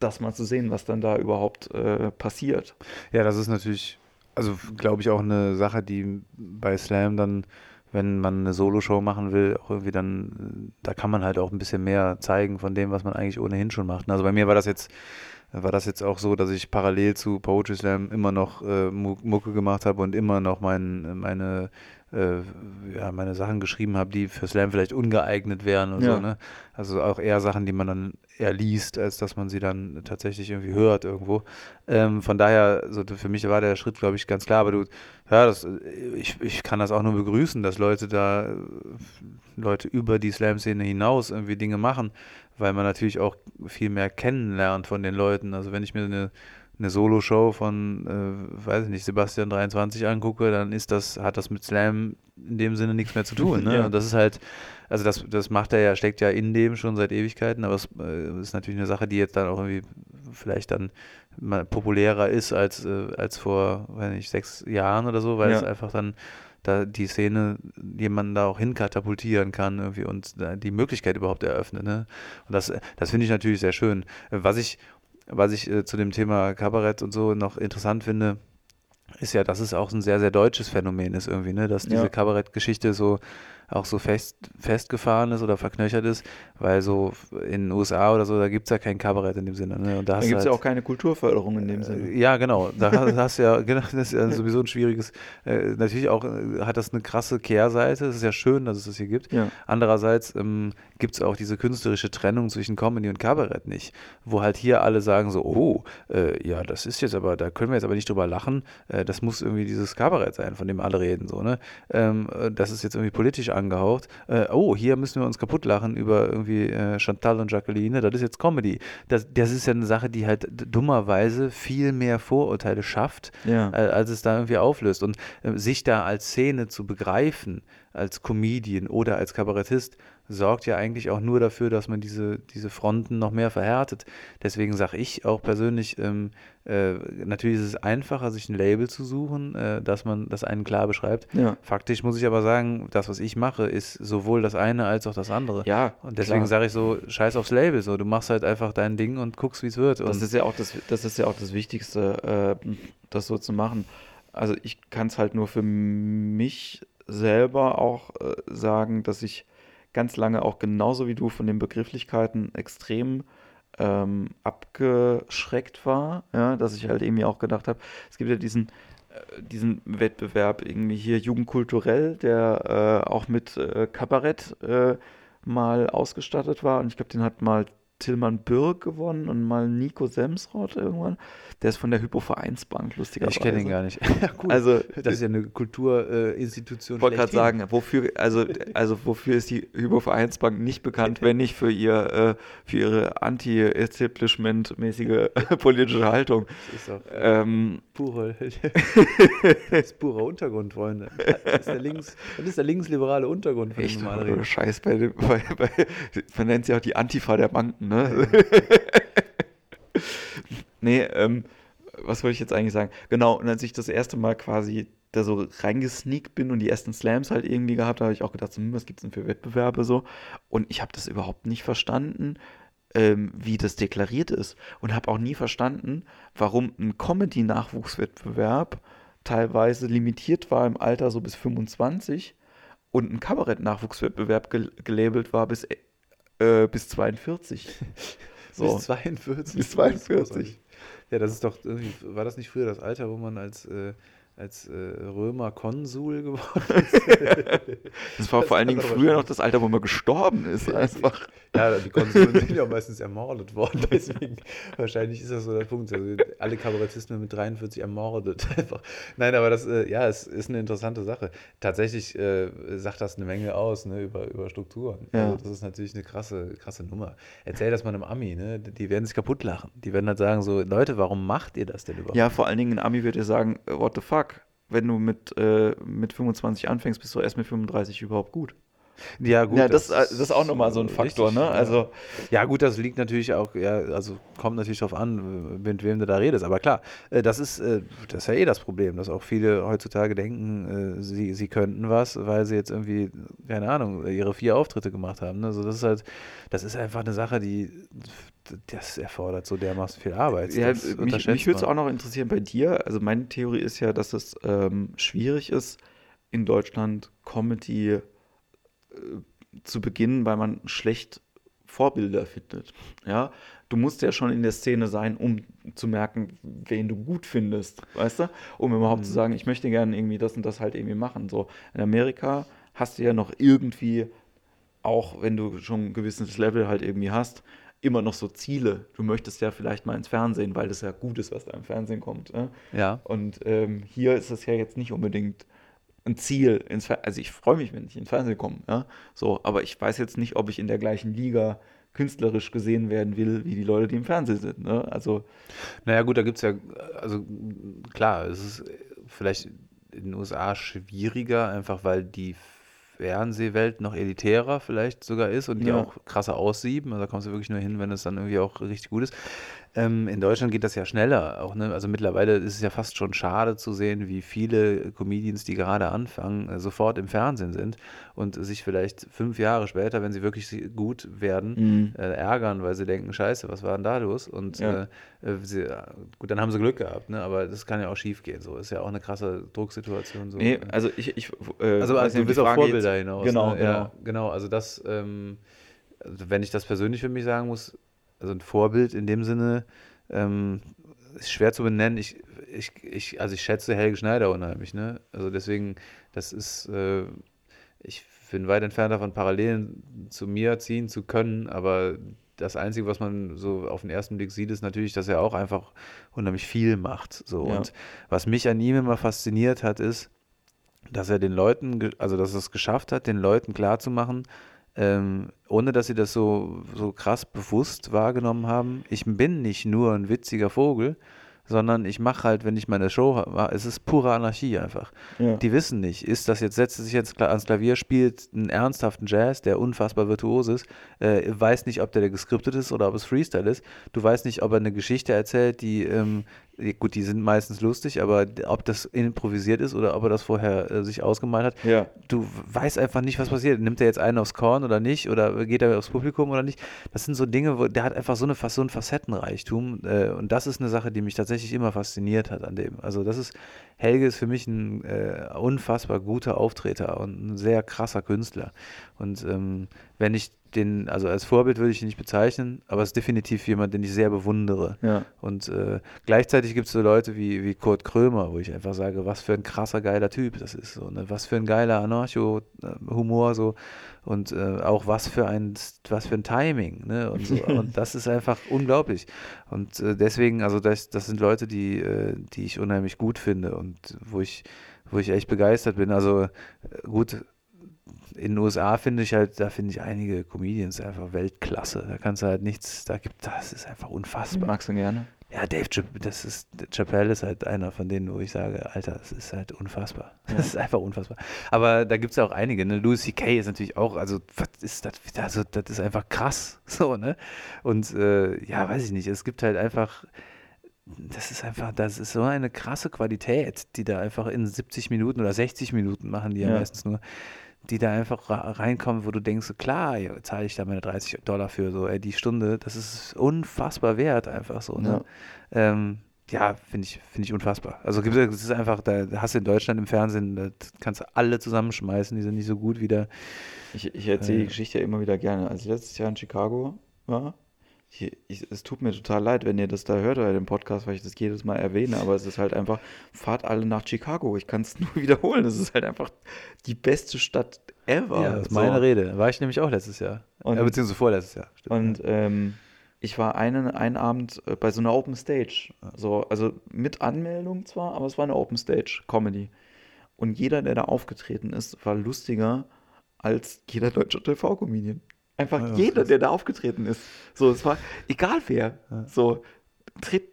das mal zu sehen, was dann da überhaupt äh, passiert. Ja, das ist natürlich, also glaube ich auch eine Sache, die bei Slam dann, wenn man eine Soloshow machen will, auch irgendwie dann, da kann man halt auch ein bisschen mehr zeigen von dem, was man eigentlich ohnehin schon macht. Also bei mir war das jetzt war das jetzt auch so, dass ich parallel zu Poetry Slam immer noch äh, Mucke gemacht habe und immer noch mein, meine äh, ja, meine Sachen geschrieben habe, die für Slam vielleicht ungeeignet wären und ja. so, ne? Also auch eher Sachen, die man dann eher liest, als dass man sie dann tatsächlich irgendwie hört irgendwo. Ähm, von daher, so für mich war der Schritt, glaube ich, ganz klar. Aber du, ja, das, ich, ich kann das auch nur begrüßen, dass Leute da, Leute über die Slam-Szene hinaus irgendwie Dinge machen, weil man natürlich auch viel mehr kennenlernt von den Leuten. Also wenn ich mir eine eine Solo-Show von, äh, weiß ich nicht, Sebastian 23 angucke, dann ist das, hat das mit Slam in dem Sinne nichts mehr zu tun. Ne? ja. Und das ist halt, also das, das macht er ja, steckt ja in dem schon seit Ewigkeiten, aber es äh, ist natürlich eine Sache, die jetzt dann auch irgendwie vielleicht dann mal populärer ist als, äh, als vor, weiß nicht, sechs Jahren oder so, weil ja. es einfach dann da die Szene jemanden da auch hinkatapultieren kann irgendwie und die Möglichkeit überhaupt eröffnet. Ne? Und das, das finde ich natürlich sehr schön. Was ich was ich äh, zu dem Thema Kabarett und so noch interessant finde, ist ja, dass es auch ein sehr, sehr deutsches Phänomen ist irgendwie, ne? Dass diese ja. Kabarettgeschichte so auch so fest, festgefahren ist oder verknöchert ist, weil so in den USA oder so, da gibt es ja kein Kabarett in dem Sinne. Ne? Und da, da gibt es halt, ja auch keine Kulturförderung in dem Sinne. Äh, ja, genau. Da hast du ja, genau, das ist ja sowieso ein schwieriges, äh, natürlich auch äh, hat das eine krasse Kehrseite. Es ist ja schön, dass es das hier gibt. Ja. Andererseits ähm, gibt es auch diese künstlerische Trennung zwischen Comedy und Kabarett nicht, wo halt hier alle sagen so, oh, äh, ja, das ist jetzt aber, da können wir jetzt aber nicht drüber lachen, äh, das muss irgendwie dieses Kabarett sein, von dem alle reden, so, ne? Ähm, äh, das ist jetzt irgendwie politisch angehaucht. Äh, oh, hier müssen wir uns kaputt lachen über irgendwie äh, Chantal und Jacqueline, das ist jetzt Comedy. Das, das ist ja eine Sache, die halt dummerweise viel mehr Vorurteile schafft, ja. äh, als es da irgendwie auflöst. Und äh, sich da als Szene zu begreifen, als Comedian oder als Kabarettist, sorgt ja eigentlich auch nur dafür, dass man diese, diese Fronten noch mehr verhärtet. Deswegen sage ich auch persönlich, ähm, äh, natürlich ist es einfacher, sich ein Label zu suchen, äh, dass man das einen klar beschreibt. Ja. Faktisch muss ich aber sagen, das, was ich mache, ist sowohl das eine als auch das andere. Ja. Und deswegen sage ich so, scheiß aufs Label. So, du machst halt einfach dein Ding und guckst, wie es wird. Das ist ja auch das, das ist ja auch das Wichtigste, äh, das so zu machen. Also ich kann es halt nur für mich selber auch äh, sagen, dass ich ganz lange auch genauso wie du von den Begrifflichkeiten extrem ähm, abgeschreckt war, ja, dass ich halt irgendwie auch gedacht habe, es gibt ja diesen, äh, diesen Wettbewerb irgendwie hier jugendkulturell, der äh, auch mit äh, Kabarett äh, mal ausgestattet war. Und ich glaube, den hat mal Tillmann Birk gewonnen und mal Nico Semsrott irgendwann. Der ist von der Hypo-Vereinsbank, lustigerweise. Ich kenne ihn gar nicht. ja, cool. Also, das ist ja eine Kulturinstitution. ich wollte gerade sagen, wofür, also, also wofür ist die Hypo-Vereinsbank nicht bekannt, wenn nicht für, ihr, äh, für ihre anti-establishment-mäßige politische Haltung? Das ist auch ähm, pure, das ist purer Untergrund, Freunde. Das ist der, links, das ist der linksliberale Untergrund Echt, Scheiß, bei, bei, bei, man nennt sie auch die Antifa der Banken ne? nee, ähm, was wollte ich jetzt eigentlich sagen? Genau, und als ich das erste Mal quasi da so reingesneakt bin und die ersten Slams halt irgendwie gehabt, habe ich auch gedacht, so, hm, was gibt es denn für Wettbewerbe so? Und ich habe das überhaupt nicht verstanden, ähm, wie das deklariert ist. Und habe auch nie verstanden, warum ein Comedy-Nachwuchswettbewerb teilweise limitiert war im Alter so bis 25 und ein Kabarett-Nachwuchswettbewerb gel gelabelt war bis äh, bis 42. So. Bis 42. Bis 42. Ja, das ist doch, war das nicht früher das Alter, wo man als äh, als äh, Römer Konsul geworden ist. das war das vor allen Dingen früher noch das Alter, wo man gestorben ist. Einfach. Ja, die Konsuln sind ja meistens ermordet worden. Deswegen wahrscheinlich ist das so der Punkt. Also alle Kabarettisten mit 43 ermordet. Einfach. Nein, aber das äh, ja, es ist eine interessante Sache. Tatsächlich äh, sagt das eine Menge aus ne, über, über Strukturen. Ja. Also das ist natürlich eine krasse, krasse Nummer. Erzähl das mal einem Ami, ne? die werden sich kaputt lachen. Die werden halt sagen so, Leute, warum macht ihr das denn überhaupt? Ja, vor allen Dingen ein Ami wird dir sagen, what the fuck? Wenn du mit, äh, mit 25 anfängst, bist du erst mit 35 überhaupt gut. Ja, gut. Ja, das, das, ist auch nochmal so ein Faktor, richtig, ne? Also, ja. gut, das liegt natürlich auch, ja, also kommt natürlich darauf an, mit wem du da redest. Aber klar, äh, das ist, äh, das ist ja eh das Problem, dass auch viele heutzutage denken, äh, sie, sie könnten was, weil sie jetzt irgendwie, keine Ahnung, ihre vier Auftritte gemacht haben. Ne? Also das ist halt, das ist einfach eine Sache, die das erfordert so dermaßen viel Arbeit. Ja, mich, mich würde es auch noch interessieren bei dir. Also meine Theorie ist ja, dass es ähm, schwierig ist, in Deutschland Comedy äh, zu beginnen, weil man schlecht Vorbilder findet. Ja, du musst ja schon in der Szene sein, um zu merken, wen du gut findest, weißt du? Um überhaupt Mhm. zu sagen, ich möchte gerne irgendwie das und das halt irgendwie machen. So in Amerika hast du ja noch irgendwie, auch wenn du schon ein gewisses Level halt irgendwie hast, immer noch so Ziele. Du möchtest ja vielleicht mal ins Fernsehen, weil das ja gut ist, was da im Fernsehen kommt. Ja? Ja. Und ähm, hier ist es ja jetzt nicht unbedingt ein Ziel ins Fer also ich freue mich, wenn ich ins Fernsehen komme, ja. So, aber ich weiß jetzt nicht, ob ich in der gleichen Liga künstlerisch gesehen werden will, wie die Leute, die im Fernsehen sind. Ne? Also, Naja, gut, da gibt es ja, also klar, es ist vielleicht in den USA schwieriger, einfach weil die Fernsehwelt noch elitärer vielleicht sogar ist und die Ja. auch krasser aussieben. Also da kommst du wirklich nur hin, wenn es dann irgendwie auch richtig gut ist. Ähm, in Deutschland geht das ja schneller. Auch, ne? Also mittlerweile ist es ja fast schon schade zu sehen, wie viele Comedians, die gerade anfangen, äh, sofort im Fernsehen sind und sich vielleicht fünf Jahre später, wenn sie wirklich gut werden, äh, ärgern, weil sie denken, scheiße, was war denn da los? Und Ja. äh, äh, sie, äh, gut, dann haben sie Glück gehabt, ne? aber das kann ja auch schief gehen. So ist ja auch eine krasse Drucksituation. So. nee, also ich, ich äh, Also, also du bist auf Frage Vorbilder jetzt- hinaus. Genau, ne? genau. Ja, genau. Also das, ähm, also wenn ich das persönlich für mich sagen muss, also ein Vorbild in dem Sinne, ähm, ist schwer zu benennen. Ich, ich, ich, also ich schätze Helge Schneider unheimlich, ne? Also deswegen, das ist, äh, ich bin weit entfernt davon, Parallelen zu mir ziehen zu können, aber das Einzige, was man so auf den ersten Blick sieht, ist natürlich, dass er auch einfach unheimlich viel macht. So. Ja. Und was mich an ihm immer fasziniert hat, ist, dass er den Leuten, also dass er es geschafft hat, den Leuten klarzumachen, ähm, ohne dass sie das so, so krass bewusst wahrgenommen haben, ich bin nicht nur ein witziger Vogel, sondern ich mache halt, wenn ich meine Show habe, es ist pure Anarchie einfach. Ja. Die wissen nicht, ist das jetzt, setzt sich jetzt ans Klavier, spielt einen ernsthaften Jazz, der unfassbar virtuos ist, äh, weiß nicht, ob der geskriptet ist oder ob es Freestyle ist. Du weißt nicht, ob er eine Geschichte erzählt, die, ähm, die- gut, die sind meistens lustig, aber ob das improvisiert ist oder ob er das vorher äh, sich ausgemalt hat. Ja. Du weißt einfach nicht, was passiert. Nimmt er jetzt einen aufs Korn oder nicht? Oder geht er aufs Publikum oder nicht? Das sind so Dinge, wo der hat einfach so, eine, so einen Facettenreichtum. Äh, und das ist eine Sache, die mich tatsächlich immer fasziniert hat an dem. Also das ist, Helge ist für mich ein äh, unfassbar guter Auftreter und ein sehr krasser Künstler. Und ähm, wenn ich den, also als Vorbild würde ich ihn nicht bezeichnen, aber es ist definitiv jemand, den ich sehr bewundere. Ja. Und äh, gleichzeitig gibt es so Leute wie, wie Kurt Krömer, wo ich einfach sage, was für ein krasser, geiler Typ das ist. So, ne? Was für ein geiler Anarcho-Humor so. Und äh, auch was für ein, was für ein Timing. Ne? Und, so. und das ist einfach unglaublich. Und äh, deswegen, also das, das sind Leute, die, äh, die ich unheimlich gut finde und wo ich, wo ich echt begeistert bin. Also äh, gut, in den USA finde ich halt, da finde ich einige Comedians einfach Weltklasse. Da kannst du halt nichts, da gibt, das ist einfach unfassbar. Magst du gerne? Ja, Dave Chappelle, das ist, Chappelle ist halt einer von denen, wo ich sage, Alter, das ist halt unfassbar. Das ist einfach unfassbar. Aber da gibt es ja auch einige, ne? Louis C.K. ist natürlich auch, also, was ist das? Also, das ist einfach krass, so, ne? Und, äh, ja, weiß ich nicht, es gibt halt einfach, das ist einfach, das ist so eine krasse Qualität, die da einfach in 70 Minuten oder 60 Minuten machen, die ja, Ja. meistens nur, die da einfach reinkommen, wo du denkst, so, klar, zahle ich da meine 30 Dollar für, so, ey, die Stunde, das ist unfassbar wert, einfach so, ne? Ja. Ähm, ja, finde ich, finde ich unfassbar. Also es ist einfach, da hast du in Deutschland im Fernsehen, da kannst du alle zusammenschmeißen, die sind nicht so gut wie der. Ich, ich erzähle Äh. die Geschichte ja immer wieder gerne. Als ich letztes Jahr in Chicago war, ich, ich, es tut mir total leid, wenn ihr das da hört bei dem Podcast, weil ich das jedes Mal erwähne, aber es ist halt einfach, fahrt alle nach Chicago. Ich kann es nur wiederholen. Es ist halt einfach die beste Stadt ever. Ja, das ist So. meine Rede. War ich nämlich auch letztes Jahr. Und- äh, beziehungsweise vorletztes Jahr. Stimmt. Und ähm, ich war einen, einen Abend äh, bei so einer Open Stage. So, also mit Anmeldung zwar, aber es war eine Open Stage Comedy. Und jeder, der da aufgetreten ist, war lustiger als jeder deutsche TV-Comedian. Einfach Ja, jeder, krass. der da aufgetreten ist. So, es war egal wer. So, tritt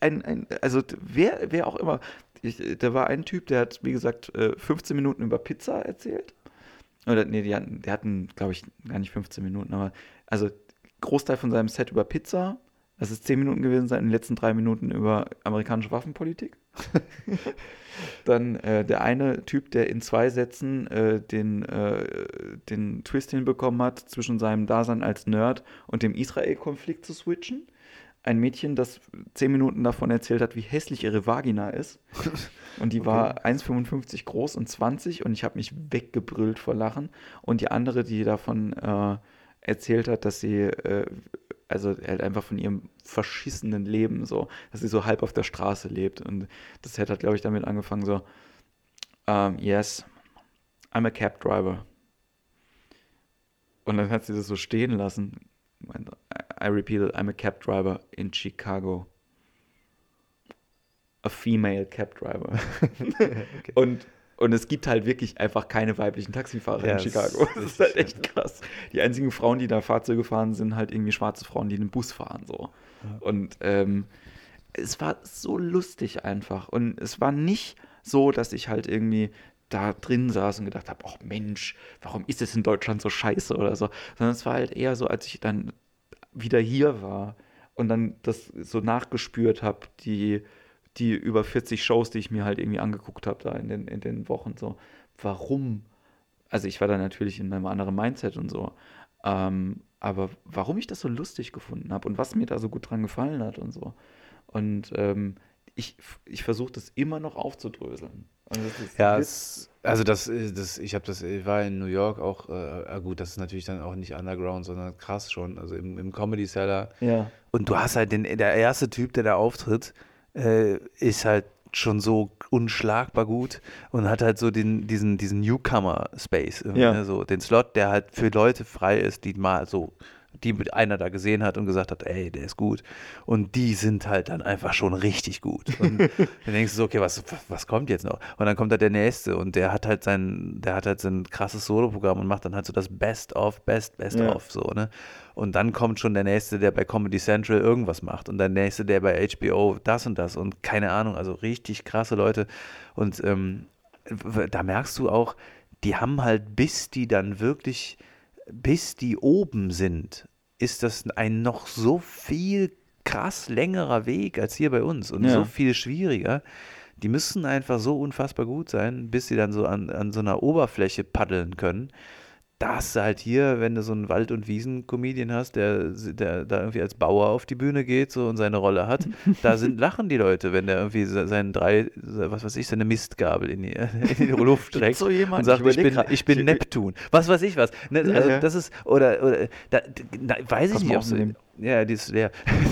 ein, ein, also wer, wer auch immer. Ich, da war ein Typ, der hat, wie gesagt, äh, 15 Minuten über Pizza erzählt. Oder nee, die hatten, die hatten, glaube ich, gar nicht 15 Minuten, aber also Großteil von seinem Set über Pizza. Das ist 10 Minuten gewesen sein, in den letzten drei Minuten über amerikanische Waffenpolitik. Dann äh, der eine Typ, der in zwei Sätzen äh, den, äh, den Twist hinbekommen hat, zwischen seinem Dasein als Nerd und dem Israel-Konflikt zu switchen. Ein Mädchen, das zehn Minuten davon erzählt hat, wie hässlich ihre Vagina ist. Und die war 1,55 groß und 20 und ich habe mich weggebrüllt vor Lachen. Und die andere, die davon äh, erzählt hat, dass sie, äh, also halt einfach von ihrem verschissenen Leben so, dass sie so halb auf der Straße lebt. Und das Set hat, glaube ich, damit angefangen so, um, yes, I'm a cab driver. Und dann hat sie das so stehen lassen. I repeated, I'm a cab driver in Chicago. A female cab driver. okay. Und und es gibt halt wirklich einfach keine weiblichen Taxifahrer ja, in Chicago. Das ist halt echt krass. Die einzigen Frauen, die da Fahrzeuge fahren, sind halt irgendwie schwarze Frauen, die einen Bus fahren. So. Ja. Und ähm, es war so lustig einfach. Und es war nicht so, dass ich halt irgendwie da drin saß und gedacht habe, ach Mensch, warum ist es in Deutschland so scheiße oder so. Sondern es war halt eher so, als ich dann wieder hier war und dann das so nachgespürt habe, die die über 40 Shows, die ich mir halt irgendwie angeguckt habe da in den, in den Wochen, so, warum? Also ich war da natürlich in einem anderen Mindset und so, ähm, aber warum ich das so lustig gefunden habe und was mir da so gut dran gefallen hat und so. Und ähm, ich, ich versuche das immer noch aufzudröseln. ja, es, also das, das ich habe das, ich war in New York auch, äh, gut, das ist natürlich dann auch nicht Underground, sondern krass schon, also im, im Comedy Cellar. Ja. Und du hast halt den, der erste Typ, der da auftritt, äh, ist halt schon so unschlagbar gut und hat halt so den, diesen, diesen Newcomer-Space, ja. ne, so den Slot, der halt für Leute frei ist, die mal so die einer da gesehen hat und gesagt hat, ey, der ist gut. Und die sind halt dann einfach schon richtig gut. Und dann denkst du so, okay, was, was kommt jetzt noch? Und dann kommt da der nächste und der hat halt sein, der hat halt sein krasses Solo-Programm und macht dann halt so das Best of, Best, Best ja. of, so, ne? Und dann kommt schon der nächste, der bei Comedy Central irgendwas macht und der nächste, der bei HBO das und das und keine Ahnung, also richtig krasse Leute. Und ähm, da merkst du auch, die haben halt, bis die dann wirklich bis die oben sind, ist das ein noch so viel krass längerer Weg als hier bei uns und ja. so viel schwieriger. Die müssen einfach so unfassbar gut sein, bis sie dann so an, an so einer Oberfläche paddeln können da hast du halt hier, wenn du so einen Wald- und Wiesen-Comedian hast, der, der da irgendwie als Bauer auf die Bühne geht so und seine Rolle hat, da sind, lachen die Leute, wenn der irgendwie seinen drei, was weiß ich, seine Mistgabel in die, in die Luft streckt so jemand, und sagt, ich, ich bin, ich bin Neptun. Was weiß ich was. Ne, also ja, das ist, oder, oder da, da, weiß ich nicht, ob es ja, die ist leer.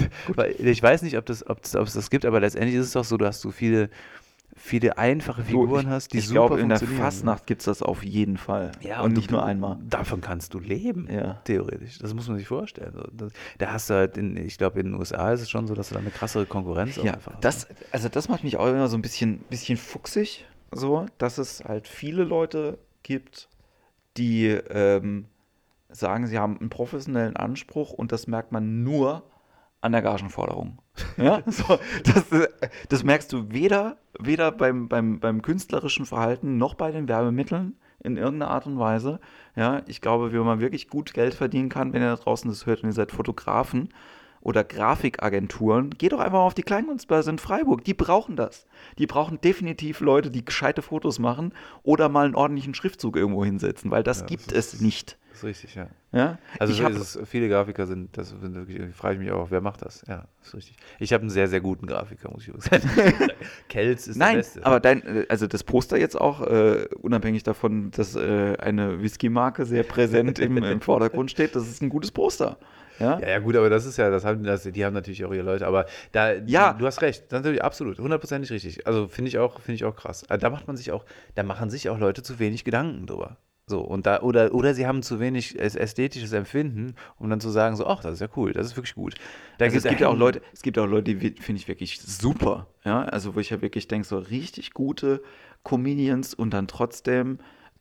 ich weiß nicht, ob das, ob es das gibt, aber letztendlich ist es doch so, du hast so viele viele einfache Figuren ich, hast, die ich super glaube, in der Fastnacht gibt es das auf jeden Fall. Ja, und, und nicht nur einmal. Davon kannst du leben, ja. theoretisch. Das muss man sich vorstellen. Das, da hast du halt, in, ich glaube, in den USA ist es schon so, dass du da eine krassere Konkurrenz ja, einfach das, hast. Also das macht mich auch immer so ein bisschen, bisschen fuchsig, so, dass es halt viele Leute gibt, die ähm, sagen, sie haben einen professionellen Anspruch und das merkt man nur an der Gagenforderung. Ja, so, das, das, merkst du weder, weder beim, beim, beim künstlerischen Verhalten noch bei den Werbemitteln in irgendeiner Art und Weise. Ja, ich glaube, wie man wirklich gut Geld verdienen kann, wenn ihr da draußen das hört und ihr seid Fotografen oder Grafikagenturen, geht doch einfach auf die Kleinkunstbörse in Freiburg. Die brauchen das. Die brauchen definitiv Leute, die gescheite Fotos machen oder mal einen ordentlichen Schriftzug irgendwo hinsetzen, weil das ja, gibt das es nicht. Das ist richtig, ja. ja? Also hab, es, viele Grafiker sind, das sind wirklich, frage ich mich auch, wer macht das? Ja, das ist richtig. Ich habe einen sehr, sehr guten Grafiker, muss ich sagen. Kelz ist Nein, der Beste. aber dein, äh, also das Poster jetzt auch, äh, unabhängig davon, dass äh, eine Whisky-Marke sehr präsent im, im Vordergrund steht, das ist ein gutes Poster. Ja? ja, ja, gut, aber das ist ja, das haben, das, die haben natürlich auch ihre Leute, aber da, ja. du hast recht, das ist natürlich absolut, hundertprozentig richtig. Also finde ich auch, finde ich auch krass. Da macht man sich auch, da machen sich auch Leute zu wenig Gedanken drüber. So, und da, oder, oder sie haben zu wenig ästhetisches Empfinden, um dann zu sagen, so, ach, das ist ja cool, das ist wirklich gut. Da also es gibt ja auch Leute, es gibt auch Leute, die finde ich wirklich super, ja, also wo ich ja wirklich denke, so richtig gute Comedians und dann trotzdem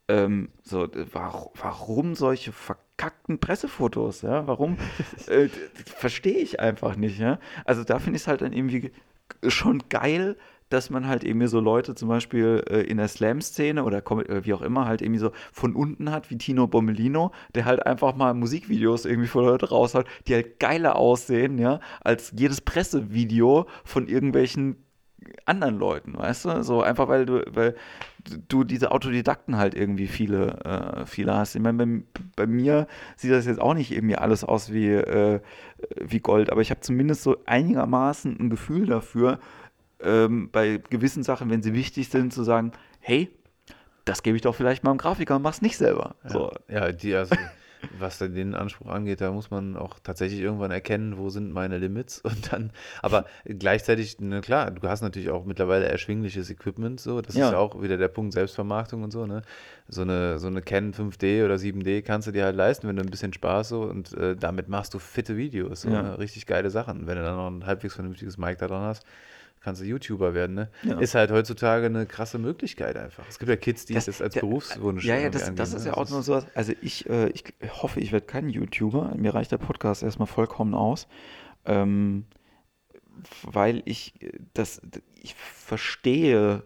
ähm, so, warum solche verkackten Pressefotos, ja, warum, äh, verstehe ich einfach nicht, ja, also da finde ich es halt dann irgendwie schon geil, dass man halt irgendwie so Leute zum Beispiel äh, in der Slam-Szene oder äh, wie auch immer halt irgendwie so von unten hat, wie Tino Bommelino, der halt einfach mal Musikvideos irgendwie von Leute raushaut, die halt geiler aussehen, ja, als jedes Pressevideo von irgendwelchen anderen Leuten, weißt du? So einfach weil du, weil du diese Autodidakten halt irgendwie viele, äh, viele hast. Ich meine, bei, bei, mir sieht das jetzt auch nicht irgendwie alles aus wie, äh, wie Gold, aber ich habe zumindest so einigermaßen ein Gefühl dafür, ähm, bei gewissen Sachen, wenn sie wichtig sind, zu sagen, hey, das gebe ich doch vielleicht mal einem Grafiker und mach's nicht selber. Ja, so. ja die, also, was den Anspruch angeht, da muss man auch tatsächlich irgendwann erkennen, wo sind meine Limits und dann, aber gleichzeitig, na klar, du hast natürlich auch mittlerweile erschwingliches Equipment, so, das Ja. ist ja auch wieder der Punkt Selbstvermarktung und so, ne? So eine, so eine Canon 5D oder 7D kannst du dir halt leisten, wenn du ein bisschen Spaß so und äh, damit machst du fitte Videos, so, Ja. ne? richtig geile Sachen. Wenn du dann noch ein halbwegs vernünftiges Mic da dran hast, kannst du YouTuber werden, ne? Ja. Ist halt heutzutage eine krasse Möglichkeit einfach. Es gibt ja Kids, die das, als der- Berufswunsch Ja, ja, das, angehen, das ist ne? ja auch nur so. Also ich, äh, ich hoffe, ich werde kein YouTuber. Mir reicht der Podcast erstmal vollkommen aus. Ähm, weil ich äh, das, ich verstehe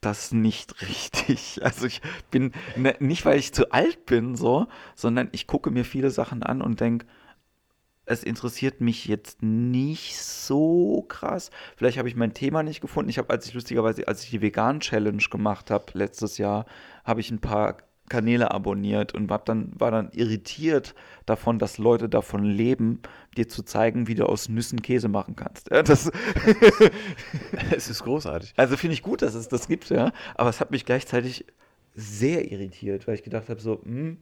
das nicht richtig. Also ich bin, ne, nicht weil ich zu alt bin, so, sondern ich gucke mir viele Sachen an und denke, es interessiert mich jetzt nicht so krass. Vielleicht habe ich mein Thema nicht gefunden. Ich habe, als ich lustigerweise, als ich die Vegan-Challenge gemacht habe letztes Jahr, habe ich ein paar Kanäle abonniert und hab dann, war dann irritiert davon, dass Leute davon leben, dir zu zeigen, wie du aus Nüssen Käse machen kannst. Ja, das, es ist großartig. also finde ich gut, dass es das gibt, ja. Aber es hat mich gleichzeitig sehr irritiert, weil ich gedacht habe, so, hm,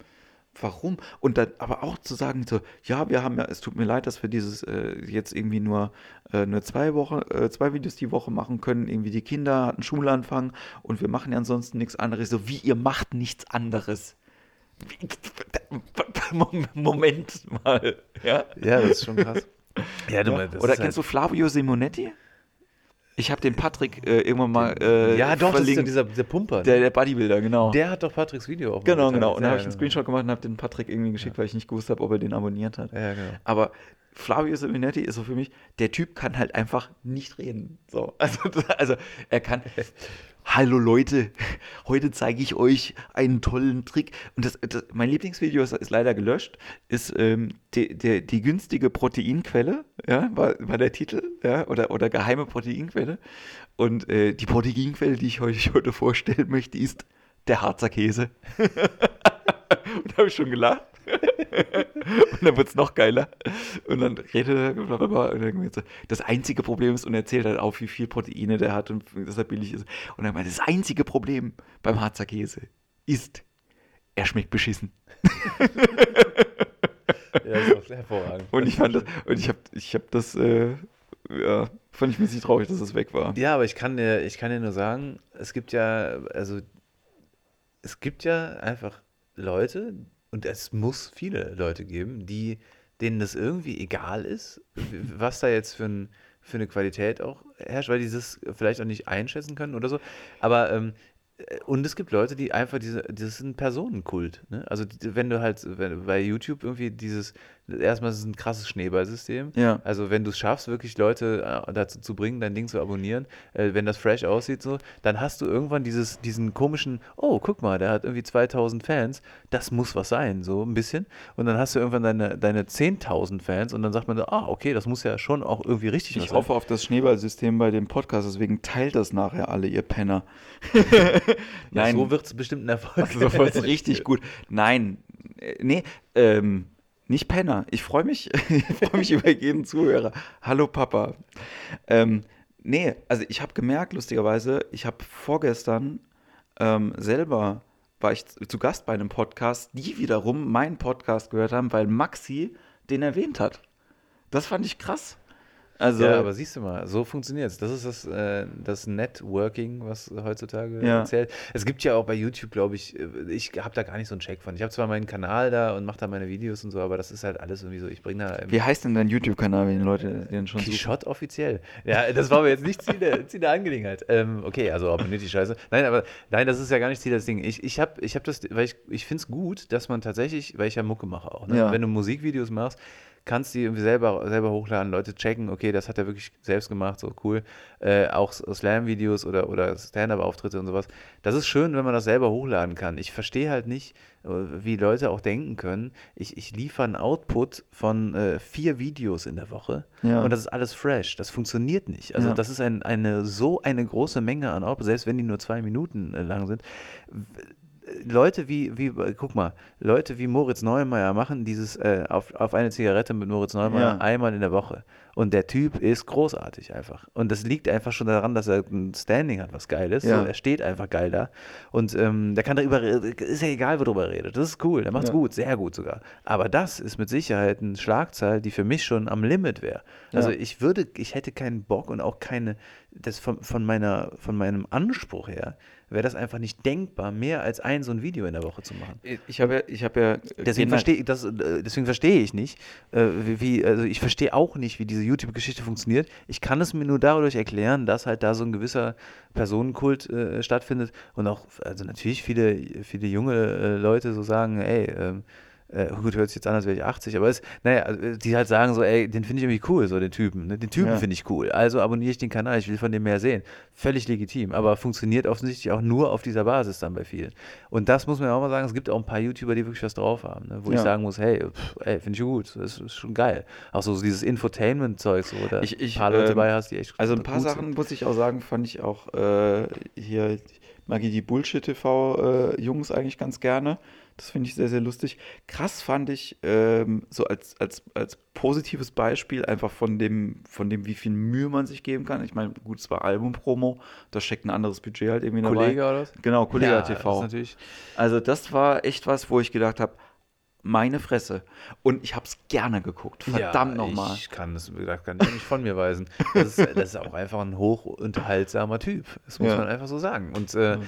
warum? Und dann aber auch zu sagen, so, ja, wir haben ja, es tut mir leid, dass wir dieses äh, jetzt irgendwie nur, äh, nur zwei Wochen, äh, zwei Videos die Woche machen können. Irgendwie die Kinder hatten Schulanfang und wir machen ja ansonsten nichts anderes. So, wie ihr macht nichts anderes. Moment mal, ja. Ja, das ist schon krass. Ja, du Ja. meinst, das Oder kennst halt, du Flavio Simonetti? Ich habe den Patrick äh, irgendwann mal äh, Ja, doch, das ist ja verlinkt. dieser, dieser Pumper. der, der Bodybuilder, genau. der hat doch Patricks Video auch genau, genau. Und Ja, habe ich einen. Screenshot gemacht und habe den Patrick irgendwie geschickt, weil ich nicht gewusst habe, ob er den abonniert hat. Ja, genau. Aber Flavio Simonetti ist so für mich, der Typ kann halt einfach nicht reden. So, also, also er kann. Hallo Leute, heute zeige ich euch einen tollen Trick. Und das, das mein Lieblingsvideo ist, ist leider gelöscht, ist ähm, die, die, die günstige Proteinquelle, ja, war, war der Titel, ja, oder, oder geheime Proteinquelle. Und äh, die Proteinquelle, die ich euch heute vorstellen möchte, ist der Harzer Käse. und da habe ich schon gelacht. und dann wird es noch geiler. Und dann redet er darüber. Und dann so, das einzige Problem ist, und er erzählt halt auch, wie viel Proteine der hat und dass er billig ist. Und dann meinte, das einzige Problem beim Harzer Käse ist, er schmeckt beschissen. Ja, das ist auch hervorragend. Und ich fand das, und ich habe ich hab das, äh, ja, fand ich ein bisschen traurig, dass es weg war. Ja, aber ich kann dir, ich kann dir nur sagen, es gibt ja, also es gibt ja einfach Leute, und es muss viele Leute geben, die, denen das irgendwie egal ist, was da jetzt für, ein, für eine Qualität auch herrscht, weil die das vielleicht auch nicht einschätzen können oder so. Aber ähm, äh, und es gibt Leute, die einfach diese, das ist ein Personenkult. Ne? Also wenn du halt wenn, bei YouTube irgendwie dieses, erstmal ist es ein krasses Schneeballsystem. Ja. Also wenn du es schaffst, wirklich Leute äh, dazu zu bringen, dein Ding zu abonnieren, äh, wenn das fresh aussieht so, dann hast du irgendwann dieses, diesen komischen, oh, guck mal, der hat irgendwie 2000 Fans, das muss was sein, so ein bisschen. Und dann hast du irgendwann deine, deine 10.000 Fans und dann sagt man so, ah, okay, das muss ja schon auch irgendwie richtig was Ich hoffe auf das Schneeballsystem bei dem Podcast, deswegen teilt das nachher alle, ihr Penner. sein. Nein, So wird es bestimmt ein Erfolg. so wird's richtig gut. Nein, äh, nee, ähm, nicht Penner. Ich freue mich, ich freue mich über jeden Zuhörer. Hallo Papa. Ähm, nee, also ich habe gemerkt, lustigerweise, ich habe vorgestern ähm, selber war ich zu Gast bei einem Podcast, die wiederum meinen Podcast gehört haben, weil Maxi den erwähnt hat. Das fand ich krass. Also, ja, aber siehst du mal, so funktioniert es. Das ist das, äh, das Networking, was heutzutage Ja. zählt. Es gibt ja auch bei YouTube, glaube ich, äh, ich habe da gar nicht so einen Check von. Ich habe zwar meinen Kanal da und mache da meine Videos und so, aber das ist halt alles irgendwie so, ich bringe da wie heißt denn dein YouTube-Kanal, wenn die Leute den schon? Quichotte offiziell. Ja, das war aber jetzt nicht Ziel der, Ziel der Angelegenheit. Ähm, okay, also abonniert die Scheiße. Nein, aber nein, das ist ja gar nicht Ziel des Ding. Ich, ich habe ich hab das, weil ich, ich finde es gut, dass man tatsächlich, weil ich ja Mucke mache auch, ne? Ja. wenn du Musikvideos machst, kannst du die irgendwie selber, selber hochladen, Leute checken, okay, das hat er wirklich selbst gemacht, so cool. Äh, auch Slam-Videos oder, oder Stand-Up-Auftritte und sowas. Das ist schön, wenn man das selber hochladen kann. Ich verstehe halt nicht, äh, wie Leute auch denken können, ich, ich liefere einen Output von äh, vier Videos in der Woche Ja. und das ist alles fresh. Das funktioniert nicht. Also Ja. das ist ein, eine so eine große Menge an Output, selbst wenn die nur zwei Minuten äh, lang sind. Leute wie, wie, guck mal, Leute wie Moritz Neumeier machen dieses äh, auf, auf eine Zigarette mit Moritz Neumeier Ja. einmal in der Woche. Und der Typ ist großartig einfach. Und das liegt einfach schon daran, dass er ein Standing hat, was geil ist. Ja. So, er steht einfach geil da. Und ähm, der kann darüber reden, ist ja egal, worüber er redet. Das ist cool, der macht's Ja. gut, sehr gut sogar. Aber das ist mit Sicherheit eine Schlagzahl, die für mich schon am Limit wäre. Also Ja. ich würde, ich hätte keinen Bock und auch keine, das von, von meiner, von meinem Anspruch her, wäre das einfach nicht denkbar, mehr als ein so ein Video in der Woche zu machen. Ich habe ja, ich habe ja Deswegen gener- verstehe das, äh, deswegen verstehe ich nicht, äh, wie, wie, also ich verstehe auch nicht, wie diese YouTube-Geschichte funktioniert. Ich kann es mir nur dadurch erklären, dass halt da so ein gewisser Personenkult äh, stattfindet und auch, also natürlich viele, viele junge äh, Leute so sagen, ey, ähm, äh, gut, hört sich jetzt an, als wäre ich 80, aber es, naja, also, die halt sagen so, ey, den finde ich irgendwie cool, so den Typen, ne? den Typen Ja. finde ich cool, also abonniere ich den Kanal, ich will von dem mehr sehen. Völlig legitim, aber funktioniert offensichtlich auch nur auf dieser Basis dann bei vielen. Und das muss man ja auch mal sagen, es gibt auch ein paar YouTuber, die wirklich was drauf haben, ne? wo ich Ja. sagen muss, hey, pff, ey, finde ich gut, das ist schon geil. Auch so dieses Infotainment-Zeug, so, da Ich- ich, ein paar Leute ähm, dabei hast, die echt Also ein paar Sachen, muss ich auch sagen, fand ich auch äh, hier, mag ich die Bullshit-TV-Jungs eigentlich ganz gerne. Das finde ich sehr, sehr lustig. Krass fand ich, ähm, so als, als, als positives Beispiel, einfach von dem, von dem, wie viel Mühe man sich geben kann. Ich meine, gut, es war Album-Promo, da steckt ein anderes Budget halt irgendwie dabei. Kollege oder was? Genau, Kollege Ja, TV. Das Also das war echt was, wo ich gedacht habe, meine Fresse. Und ich habe es gerne geguckt. Verdammt ja, nochmal. Ich kann das das kann ich nicht von mir weisen. Das ist, das ist auch einfach ein hochunterhaltsamer Typ. Das muss Ja. man einfach so sagen. Und äh,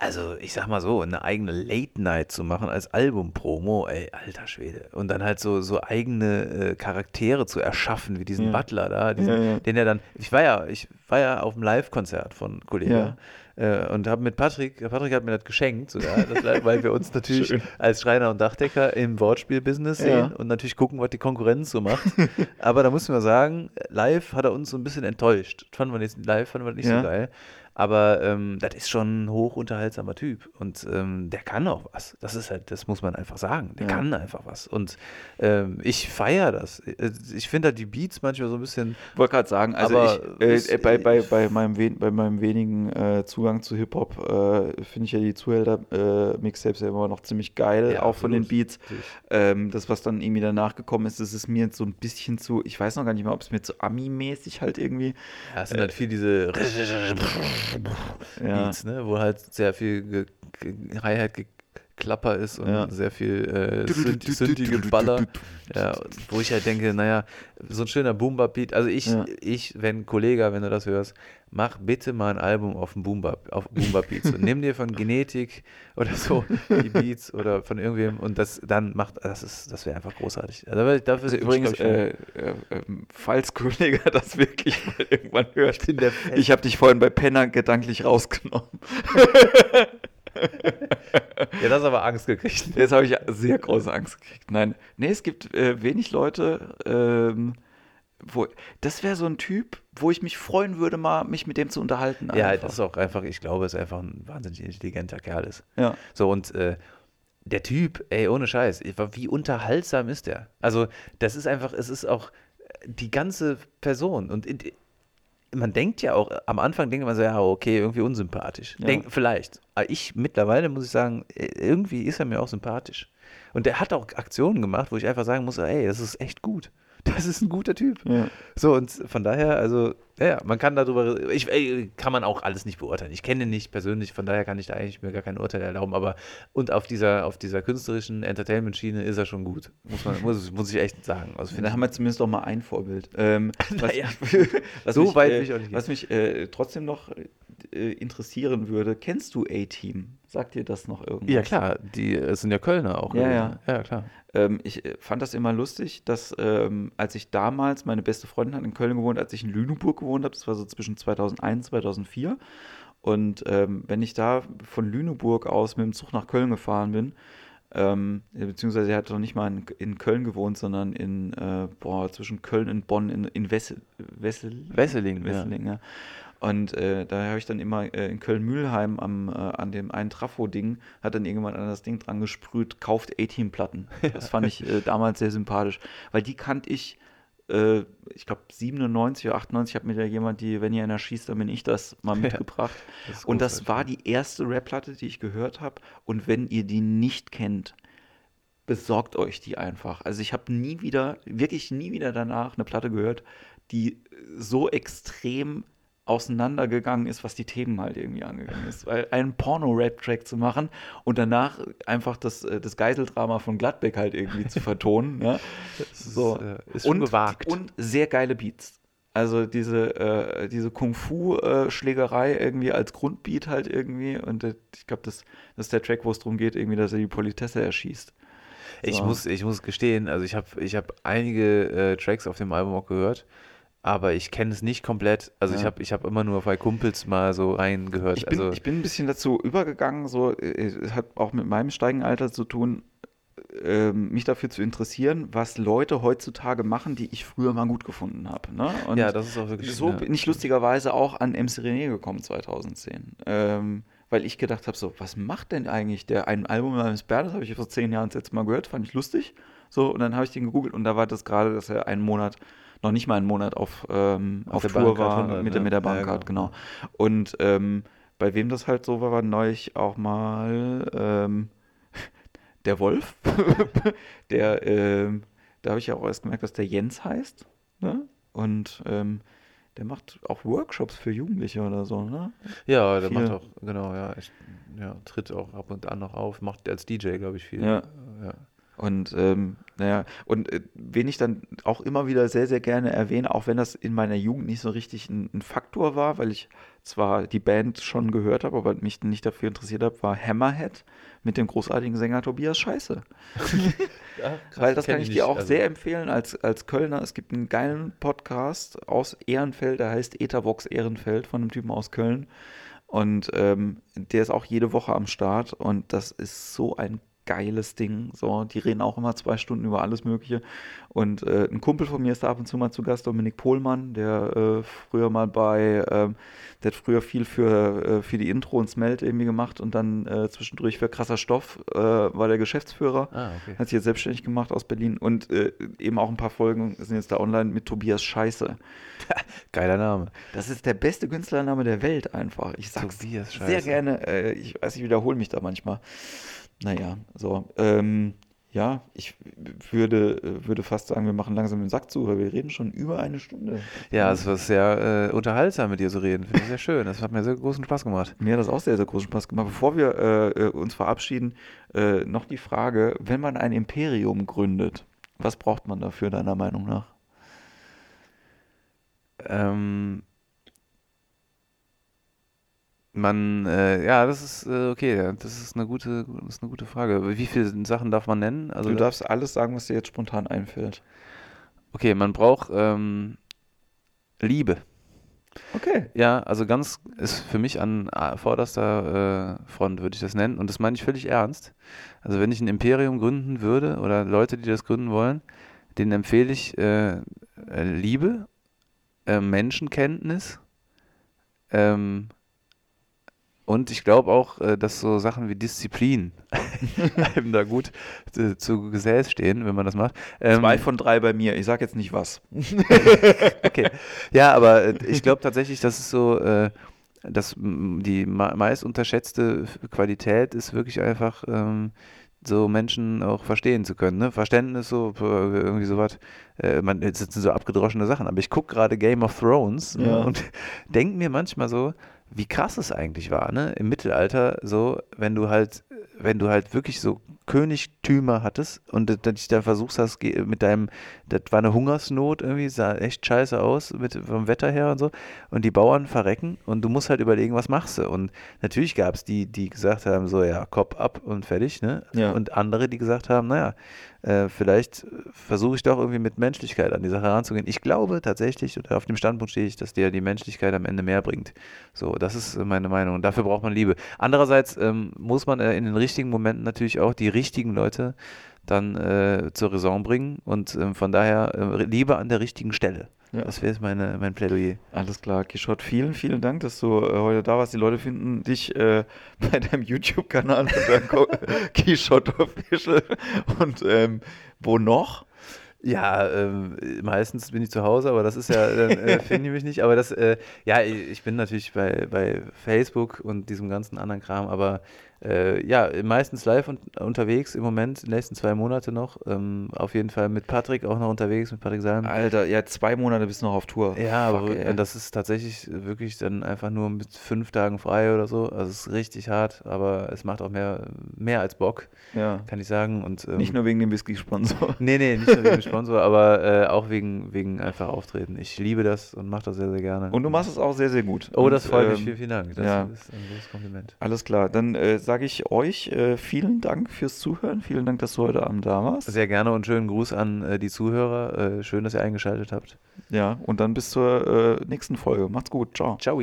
also, ich sag mal so, eine eigene Late Night zu machen als Album-Promo, ey, alter Schwede. Und dann halt so, so eigene äh, Charaktere zu erschaffen, wie diesen Ja. Butler da, diesen, Ja, ja. den er dann, ich war ja, ich war ja auf dem Live-Konzert von Kollega. Äh, und habe mit Patrick, Patrick hat mir das geschenkt sogar, das, weil wir uns natürlich als Schreiner und Dachdecker im Wortspiel-Business sehen und natürlich gucken, was die Konkurrenz so macht. Aber da müssen wir sagen, live hat er uns so ein bisschen enttäuscht. Fanden wir jetzt live, fanden wir nicht so geil. Aber ähm, das ist schon ein hochunterhaltsamer Typ und ähm, der kann auch was. Das ist halt, das muss man einfach sagen. Der Ja. kann einfach was. Und ähm, ich feiere das. Äh, Ich finde halt die Beats manchmal so ein bisschen. wollte gerade sagen, also Aber ich, äh, äh, bei, bei, bei, meinem wen, bei meinem wenigen äh, Zugang zu Hip-Hop äh, finde ich ja die Zuhälter-Mixtapes ja immer noch ziemlich geil, Ja, auch von den. Beats. Ähm, das, was dann irgendwie danach gekommen ist, das ist mir jetzt so ein bisschen zu, ich weiß noch gar nicht mehr, ob es mir zu Ami-mäßig halt irgendwie. Ja, es sind halt viel diese. Beats, ne? wo halt sehr viel ge ge Hi-Hat-Geklapper ist und Ja. sehr viel äh, Synth- synthige Baller. Ja, wo ich halt denke, naja, so ein schöner Boom-Bap-Beat. Also ich, Ja. ich, wenn Kollege, wenn du das hörst, mach bitte mal ein Album auf dem Boom-Bap, auf Boom-Bap-Beats. und nimm dir von Genetik oder so die Beats oder von irgendwem und das dann macht, das ist, das wäre einfach großartig. Also dafür, Also ich, übrigens, ich, äh, äh, ähm, falls Kollege das wirklich mal irgendwann hört, Fan. ich habe dich vorhin bei Penner gedanklich rausgenommen. ja, das aber Angst gekriegt. Jetzt habe ich sehr große Angst gekriegt. Nein, nee, es gibt äh, wenig Leute, ähm, wo das wäre so ein Typ, wo ich mich freuen würde, mal mich mit dem zu unterhalten. Ja, einfach. das ist auch einfach, ich glaube, es ist einfach ein wahnsinnig intelligenter Kerl ist. ja. So, und äh, der Typ, ey, ohne Scheiß, wie unterhaltsam ist der? Also, das ist einfach, es ist auch äh, die ganze Person. Und in, man denkt ja auch, am Anfang denkt man so, ja, okay, irgendwie unsympathisch. Ja. Denk, vielleicht. Aber ich mittlerweile muss ich sagen, äh, irgendwie ist er mir auch sympathisch. Und der hat auch Aktionen gemacht, wo ich einfach sagen muss, ey, das ist echt gut. Das ist ein guter Typ. Ja. So, und von daher, also, ja, man kann darüber, ich, kann man auch alles nicht beurteilen. Ich kenne ihn nicht persönlich, von daher kann ich da eigentlich mir gar kein Urteil erlauben, aber und auf dieser, auf dieser künstlerischen Entertainment-Schiene ist er schon gut. Muss man, muss, muss ich echt sagen. Also Da haben wir zumindest auch mal ein Vorbild. Ähm, was, Naja. was So mich, weit äh, will ich auch nicht gehen. Was mich äh, trotzdem noch äh, interessieren würde, kennst du A-Team? Sagt dir das noch irgendwas? Ja, klar, die sind ja Kölner auch. Ja, gewesen. ja. Ja, klar. Ähm, ich äh, fand das immer lustig, dass ähm, als ich damals, meine beste Freundin hat in Köln gewohnt, als ich in Lüneburg gewohnt habe, das war so zwischen 2001 und 2004. Und ähm, wenn ich da von Lüneburg aus mit dem Zug nach Köln gefahren bin, ähm, ja, beziehungsweise er hat noch nicht mal in, in Köln gewohnt, sondern in, äh, boah, zwischen Köln und Bonn in, in Wessel, Wessel, Wesseling, ja. Wesseling, ja. Und äh, da habe ich dann immer äh, in Köln-Mühlheim am, äh, an dem einen Trafo-Ding, hat dann irgendwann an das Ding dran gesprüht, kauft A-Team-Platten. Das fand ich äh, damals sehr sympathisch, weil die kannte ich, äh, ich glaube 97 oder 98 hat mir da jemand die, wenn ihr einer schießt, dann bin ich das mal Ja. mitgebracht. Das ist Und das war die erste Rap-Platte, die ich gehört habe. Und wenn ihr die nicht kennt, besorgt euch die einfach. Also ich habe nie wieder, wirklich nie wieder danach eine Platte gehört, die so extrem auseinandergegangen ist, was die Themen halt irgendwie angegangen ist. Weil einen Porno-Rap-Track zu machen und danach einfach das, äh, das Geiseldrama von Gladbeck halt irgendwie zu vertonen. ja. So. Ist, äh, und, gewagt. und sehr geile Beats. Also diese, äh, diese Kung-Fu-Schlägerei irgendwie als Grundbeat halt irgendwie. Und äh, ich glaube, das, das ist der Track, wo es darum geht, irgendwie, dass er die Politesse erschießt. Ich, So. muss, ich muss gestehen, also ich habe ich hab einige äh, Tracks auf dem Album auch gehört, aber ich kenne es nicht komplett. Also ich Ja. habe ich hab immer nur bei Kumpels mal so reingehört. Ich bin, also, ich bin ein bisschen dazu übergegangen, so, äh, es hat auch mit meinem steigenden Alter zu tun, ähm, mich dafür zu interessieren, was Leute heutzutage machen, die ich früher mal gut gefunden habe. Ne? Und ja, das ist auch wirklich so ja. bin ich lustigerweise auch an MC René gekommen 2010. Ähm, weil ich gedacht habe, so, was macht denn eigentlich der? Ein Album namens Bär, das habe ich vor zehn Jahren das letzte Mal gehört, fand ich lustig. So, und dann habe ich den gegoogelt und da war das gerade, dass er einen Monat, noch nicht mal einen Monat auf, ähm, Auf auf, der Tour war 100, mit, der- ne? mit der Ja, Bahncard, genau. genau. Und ähm, bei wem das halt so war, war neulich auch mal ähm, der Wolf. der, ähm, da habe ich ja auch erst gemerkt, dass der Jens heißt. Ne? Und ähm, der macht auch Workshops für Jugendliche oder so, ne? Ja, der viel. macht auch, genau, ja, ich, ja, tritt auch ab und an noch auf, macht als DJ, glaube ich, viel. Ja. ja. Und ähm, naja, und äh, wen ich dann auch immer wieder sehr, sehr gerne erwähne, auch wenn das in meiner Jugend nicht so richtig ein, ein Faktor war, weil ich zwar die Band schon gehört habe, aber mich nicht dafür interessiert habe, war Hammerhead mit dem großartigen Sänger Tobias Scheiße. Weil das kann ich ich dir auch also- sehr empfehlen als, als Kölner. Es gibt einen geilen Podcast aus Ehrenfeld, der heißt Ethervox Ehrenfeld von einem Typen aus Köln. Und ähm, der ist auch jede Woche am Start und das ist so ein geiles Ding. So, die reden auch immer zwei Stunden über alles Mögliche. Und äh, ein Kumpel von mir ist da ab und zu mal zu Gast, Dominik Pohlmann, der äh, früher mal bei, ähm, der hat früher viel für, äh, für die Intro und Smelt irgendwie gemacht und dann äh, zwischendurch für krasser Stoff äh, war der Geschäftsführer. Ah, okay. Hat sich jetzt selbstständig gemacht aus Berlin und äh, eben auch ein paar Folgen sind jetzt da online mit Tobias Scheiße. Geiler Name. Das ist der beste Künstlername der Welt einfach. Ich sag's Tobias sehr Scheiße. gerne. Äh, ich weiß, ich wiederhole mich da manchmal. Naja, so. Ähm, ja, ich würde, äh, würde fast sagen, wir machen langsam den Sack zu, weil wir reden schon über eine Stunde. Ja, es war sehr äh, unterhaltsam mit dir zu reden. Finde ich sehr schön. Das hat mir sehr großen Spaß gemacht. Mir hat das auch sehr, sehr großen Spaß gemacht. Bevor wir äh, äh, uns verabschieden, äh, noch die Frage, wenn man ein Imperium gründet, was braucht man dafür, deiner Meinung nach? Ähm, man, äh, ja, das ist äh, okay. Das ist eine gute, das ist eine gute Frage. Wie viele Sachen darf man nennen? Also du darfst alles sagen, was dir jetzt spontan einfällt. okay, man braucht ähm, Liebe. Okay. Ja, also ganz ist für mich an vorderster äh, Front, würde ich das nennen. Und das meine ich völlig ernst. Also wenn ich ein Imperium gründen würde oder Leute, die das gründen wollen, denen empfehle ich äh, äh, Liebe, äh, Menschenkenntnis ähm, und ich glaube auch, äh, dass so Sachen wie Disziplin einem da gut zu, zu Gesäß stehen, wenn man das macht. Ähm, Zwei von drei bei mir. Ich sag jetzt nicht was. Okay. Ja, aber äh, ich glaube tatsächlich, dass es so, äh, dass die meist unterschätzte Qualität ist wirklich einfach ähm, so Menschen auch verstehen zu können. Ne? Verständnis, so äh, irgendwie sowas. Äh, man, das sind so abgedroschene Sachen. Aber ich gucke gerade Game of Thrones ne, Ja. und denke mir manchmal so, wie krass es eigentlich war, ne? Im Mittelalter, so, wenn du halt, wenn du halt wirklich so Königtümer hattest und d- dich da versuchst hast, mit deinem, das war eine Hungersnot irgendwie, sah echt scheiße aus mit, vom Wetter her und so. Und die Bauern verrecken und du musst halt überlegen, was machst du. Und natürlich gab es die, die gesagt haben, so ja, Kopf ab und fertig, ne? Ja. Und andere, die gesagt haben, naja, äh, vielleicht versuche ich doch irgendwie mit Menschlichkeit an die Sache heranzugehen. Ich glaube tatsächlich, oder auf dem Standpunkt stehe ich, dass dir die Menschlichkeit am Ende mehr bringt. So, das ist meine Meinung. Und dafür braucht man Liebe. Andererseits ähm, muss man äh, in den richtigen Momenten natürlich auch die richtigen Leute dann äh, zur Raison bringen. Und ähm, von daher äh, Liebe an der richtigen Stelle. Ja. Das wäre jetzt meine, mein Plädoyer. Alles klar, Kishot, vielen, vielen Dank, dass du äh, heute da warst. Die Leute finden dich äh, bei deinem YouTube-Kanal Kishot Official. Und ähm, wo noch? Ja, ähm, meistens bin ich zu Hause, aber das ist ja, dann äh, finde ich mich nicht. Aber das, äh, ja, ich ich bin natürlich bei, bei Facebook und diesem ganzen anderen Kram, aber Äh, ja, meistens live un unterwegs im Moment, die nächsten zwei Monate noch. Ähm, auf jeden Fall mit Patrick auch noch unterwegs, mit Patrick Salm. Alter, ja, zwei Monate bist du noch auf Tour. Ja, Fuck, aber ey. das ist tatsächlich wirklich dann einfach nur mit fünf Tagen frei oder so. Also es ist richtig hart, aber es macht auch mehr, mehr als Bock, ja. kann ich sagen. Und, ähm, Nicht nur wegen dem Whisky-Sponsor. Nee, nee, nicht nur wegen dem Sponsor, aber äh, auch wegen, wegen einfach Auftreten. Ich liebe das und mache das sehr, sehr gerne. Und du machst es auch sehr, sehr gut. oh, das Und, freut mich. ähm, Vielen, vielen Dank. Das ja. ist ein großes Kompliment. Alles klar, dann äh, sage ich euch äh, vielen Dank fürs Zuhören. Vielen Dank, dass du heute Abend da warst. Sehr gerne und schönen Gruß an äh, die Zuhörer. Äh, schön, dass ihr eingeschaltet habt. Ja, und dann bis zur äh, nächsten Folge. Macht's gut. Ciao. Ciao.